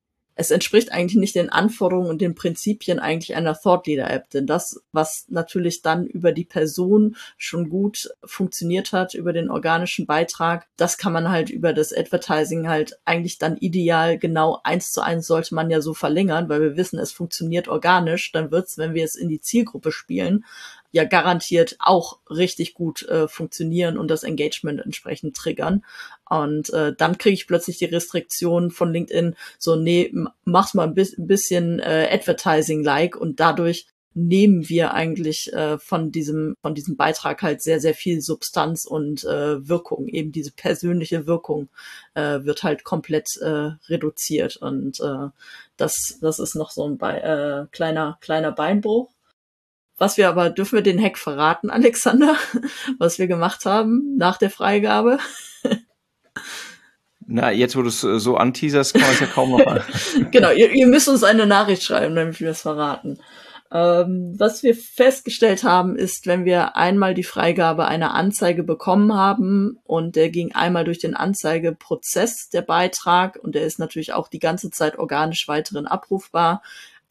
Speaker 2: es entspricht eigentlich nicht den Anforderungen und den Prinzipien eigentlich einer Thought Leader App. Denn das, was natürlich dann über die Person schon gut funktioniert hat, über den organischen Beitrag, das kann man halt über das Advertising halt eigentlich dann ideal genau eins zu eins sollte man ja so verlängern, weil wir wissen, es funktioniert organisch. Dann wird's, wenn wir es in die Zielgruppe spielen, ja garantiert auch richtig gut äh, funktionieren und das Engagement entsprechend triggern. Und äh, dann kriege ich plötzlich die Restriktion von LinkedIn, so, nee, mach's mal ein bisschen äh, Advertising-like. Und dadurch nehmen wir eigentlich äh, von diesem von diesem Beitrag halt sehr sehr viel Substanz und äh, Wirkung. Eben diese persönliche Wirkung äh, wird halt komplett äh, reduziert. Und äh, das das ist noch so ein Be äh, kleiner kleiner Beinbruch was wir aber, dürfen wir den Hack verraten, Alexander, was wir gemacht haben nach der Freigabe?
Speaker 1: Na, jetzt wo du es äh, so anteaserst, kann man es ja kaum noch an.
Speaker 2: genau, ihr, ihr, müsst uns eine Nachricht schreiben, damit wir es verraten. Ähm, was wir festgestellt haben, ist, wenn wir einmal die Freigabe einer Anzeige bekommen haben und der ging einmal durch den Anzeigeprozess, der Beitrag, und der ist natürlich auch die ganze Zeit organisch weiterhin abrufbar,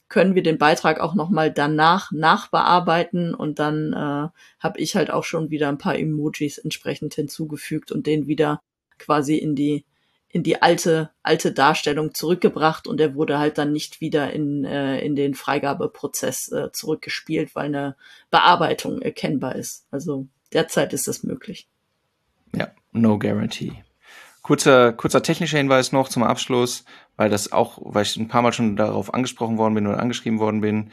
Speaker 2: können wir den Beitrag auch nochmal danach nachbearbeiten und dann äh, habe ich halt auch schon wieder ein paar Emojis entsprechend hinzugefügt und den wieder quasi in die in die alte alte Darstellung zurückgebracht und er wurde halt dann nicht wieder in äh, in den Freigabeprozess äh, zurückgespielt, weil eine Bearbeitung erkennbar ist. Also derzeit ist das möglich.
Speaker 1: Ja, no guarantee. Kurzer, kurzer technischer Hinweis noch zum Abschluss, weil das auch, weil ich ein paar Mal schon darauf angesprochen worden bin oder angeschrieben worden bin.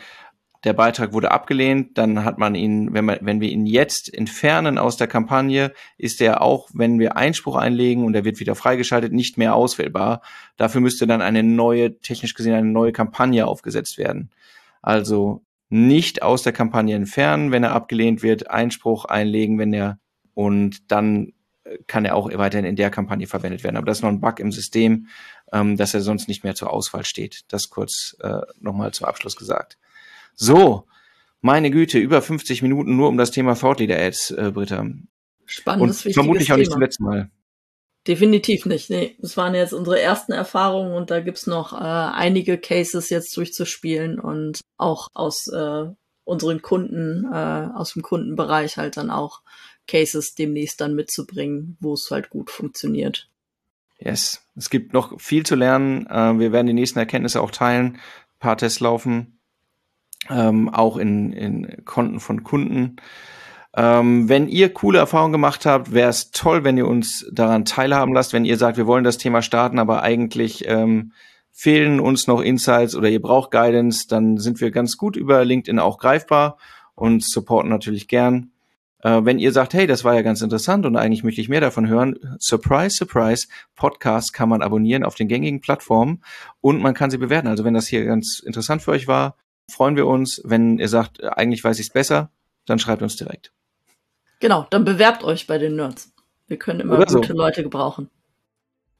Speaker 1: Der Beitrag wurde abgelehnt, dann hat man ihn, wenn, man, wenn wir ihn jetzt entfernen aus der Kampagne, ist er auch, wenn wir Einspruch einlegen und er wird wieder freigeschaltet, nicht mehr auswählbar. Dafür müsste dann eine neue, technisch gesehen eine neue Kampagne aufgesetzt werden. Also nicht aus der Kampagne entfernen, wenn er abgelehnt wird, Einspruch einlegen, wenn er und dann kann er auch weiterhin in der Kampagne verwendet werden. Aber das ist noch ein Bug im System, ähm, dass er sonst nicht mehr zur Auswahl steht. Das kurz äh, nochmal zum Abschluss gesagt. So, meine Güte, über 50 Minuten nur um das Thema Thought Leader Ads, äh, Britta.
Speaker 2: Spannendes,
Speaker 1: Und vermutlich auch nicht zum letzten Mal.
Speaker 2: Definitiv nicht. Nee, das waren jetzt unsere ersten Erfahrungen und da gibt's noch äh, einige Cases jetzt durchzuspielen und auch aus äh, unseren Kunden, äh, aus dem Kundenbereich halt dann auch Cases demnächst dann mitzubringen, wo es halt gut funktioniert.
Speaker 1: Yes, es gibt noch viel zu lernen. Äh, wir werden die nächsten Erkenntnisse auch teilen, ein paar Tests laufen, ähm, auch in, in Konten von Kunden. Ähm, wenn ihr coole Erfahrungen gemacht habt, wäre es toll, wenn ihr uns daran teilhaben lasst. Wenn ihr sagt, wir wollen das Thema starten, aber eigentlich ähm, fehlen uns noch Insights oder ihr braucht Guidance, dann sind wir ganz gut über LinkedIn auch greifbar und supporten natürlich gern. Äh, wenn ihr sagt, hey, das war ja ganz interessant und eigentlich möchte ich mehr davon hören, surprise, surprise, Podcast kann man abonnieren auf den gängigen Plattformen und man kann sie bewerten. Also wenn das hier ganz interessant für euch war, freuen wir uns. Wenn ihr sagt, eigentlich weiß ich es besser, dann schreibt uns direkt.
Speaker 2: Genau, dann bewerbt euch bei den Nerds. Wir können immer Oder gute so. Leute gebrauchen.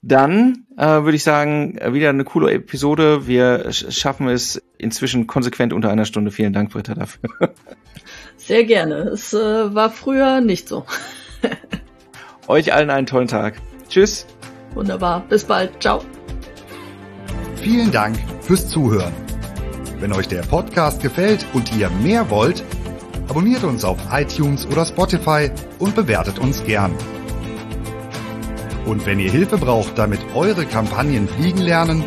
Speaker 1: Dann äh, würde ich sagen, äh, wieder eine coole Episode. Wir schaffen es inzwischen konsequent unter einer Stunde. Vielen Dank, Britta, dafür.
Speaker 2: Sehr gerne. Es äh, war früher nicht so.
Speaker 1: Euch allen einen tollen Tag. Tschüss.
Speaker 2: Wunderbar. Bis bald. Ciao.
Speaker 3: Vielen Dank fürs Zuhören. Wenn euch der Podcast gefällt und ihr mehr wollt, abonniert uns auf iTunes oder Spotify und bewertet uns gern. Und wenn ihr Hilfe braucht, damit eure Kampagnen fliegen lernen,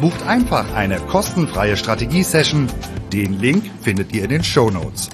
Speaker 3: bucht einfach eine kostenfreie Strategie-Session. Den Link findet ihr in den Show Notes.